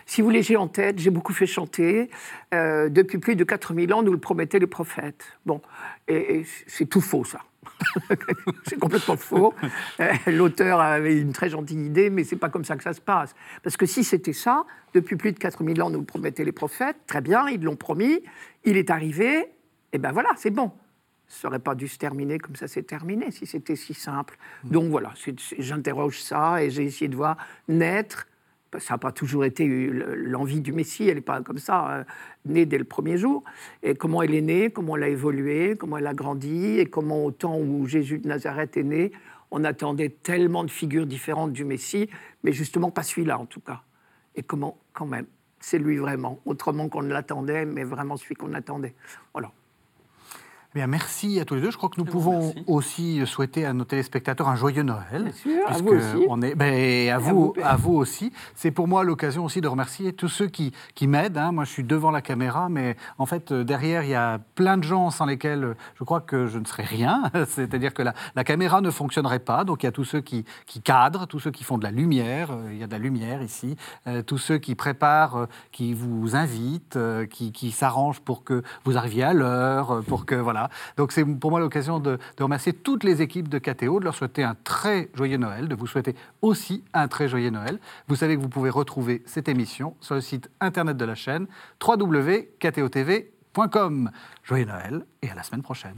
si vous voulez, j'ai en tête, j'ai beaucoup fait chanter. depuis plus de 4000 ans, nous le promettaient les prophètes. Bon, et c'est tout faux, ça. c'est complètement faux. Euh, l'auteur avait une très gentille idée, mais c'est pas comme ça que ça se passe. Parce que si c'était ça, depuis plus de 4000 ans, nous promettaient les prophètes, très bien, ils l'ont promis, il est arrivé, et ben voilà, c'est bon. Ça n'aurait pas dû se terminer comme ça s'est terminé, si c'était si simple. Donc voilà, j'interroge ça et j'ai essayé de voir naître ça n'a pas toujours été l'envie du Messie, elle n'est pas comme ça, euh, née dès le premier jour. Et comment elle est née, comment elle a évolué, comment elle a grandi, et comment au temps où Jésus de Nazareth est né, on attendait tellement de figures différentes du Messie, mais justement pas celui-là en tout cas. Et comment, quand même, c'est lui vraiment, autrement qu'on ne l'attendait, mais vraiment celui qu'on attendait. Voilà. Bien, merci à tous les deux. Je crois que nous pouvons aussi souhaiter à nos téléspectateurs un joyeux Noël. Bien sûr, à vous aussi. On est, ben, à, vous, à vous aussi. C'est pour moi l'occasion aussi de remercier tous ceux qui, qui m'aident. Hein. Moi, je suis devant la caméra, mais en fait, euh, derrière, il y a plein de gens sans lesquels euh, je crois que je ne serais rien. C'est-à-dire que la, la, caméra ne fonctionnerait pas. Donc, il y a tous ceux qui, qui, cadrent, tous ceux qui font de la lumière. Euh, il y a de la lumière ici. tous ceux qui préparent, qui vous invitent, qui, qui s'arrangent pour que vous arriviez à l'heure, pour que, voilà, donc c'est pour moi l'occasion de, remercier toutes les équipes de KTO, de leur souhaiter un très joyeux Noël, de vous souhaiter aussi un très joyeux Noël. Vous savez que vous pouvez retrouver cette émission sur le site internet de la chaîne www.ktotv.com. Joyeux Noël et à la semaine prochaine.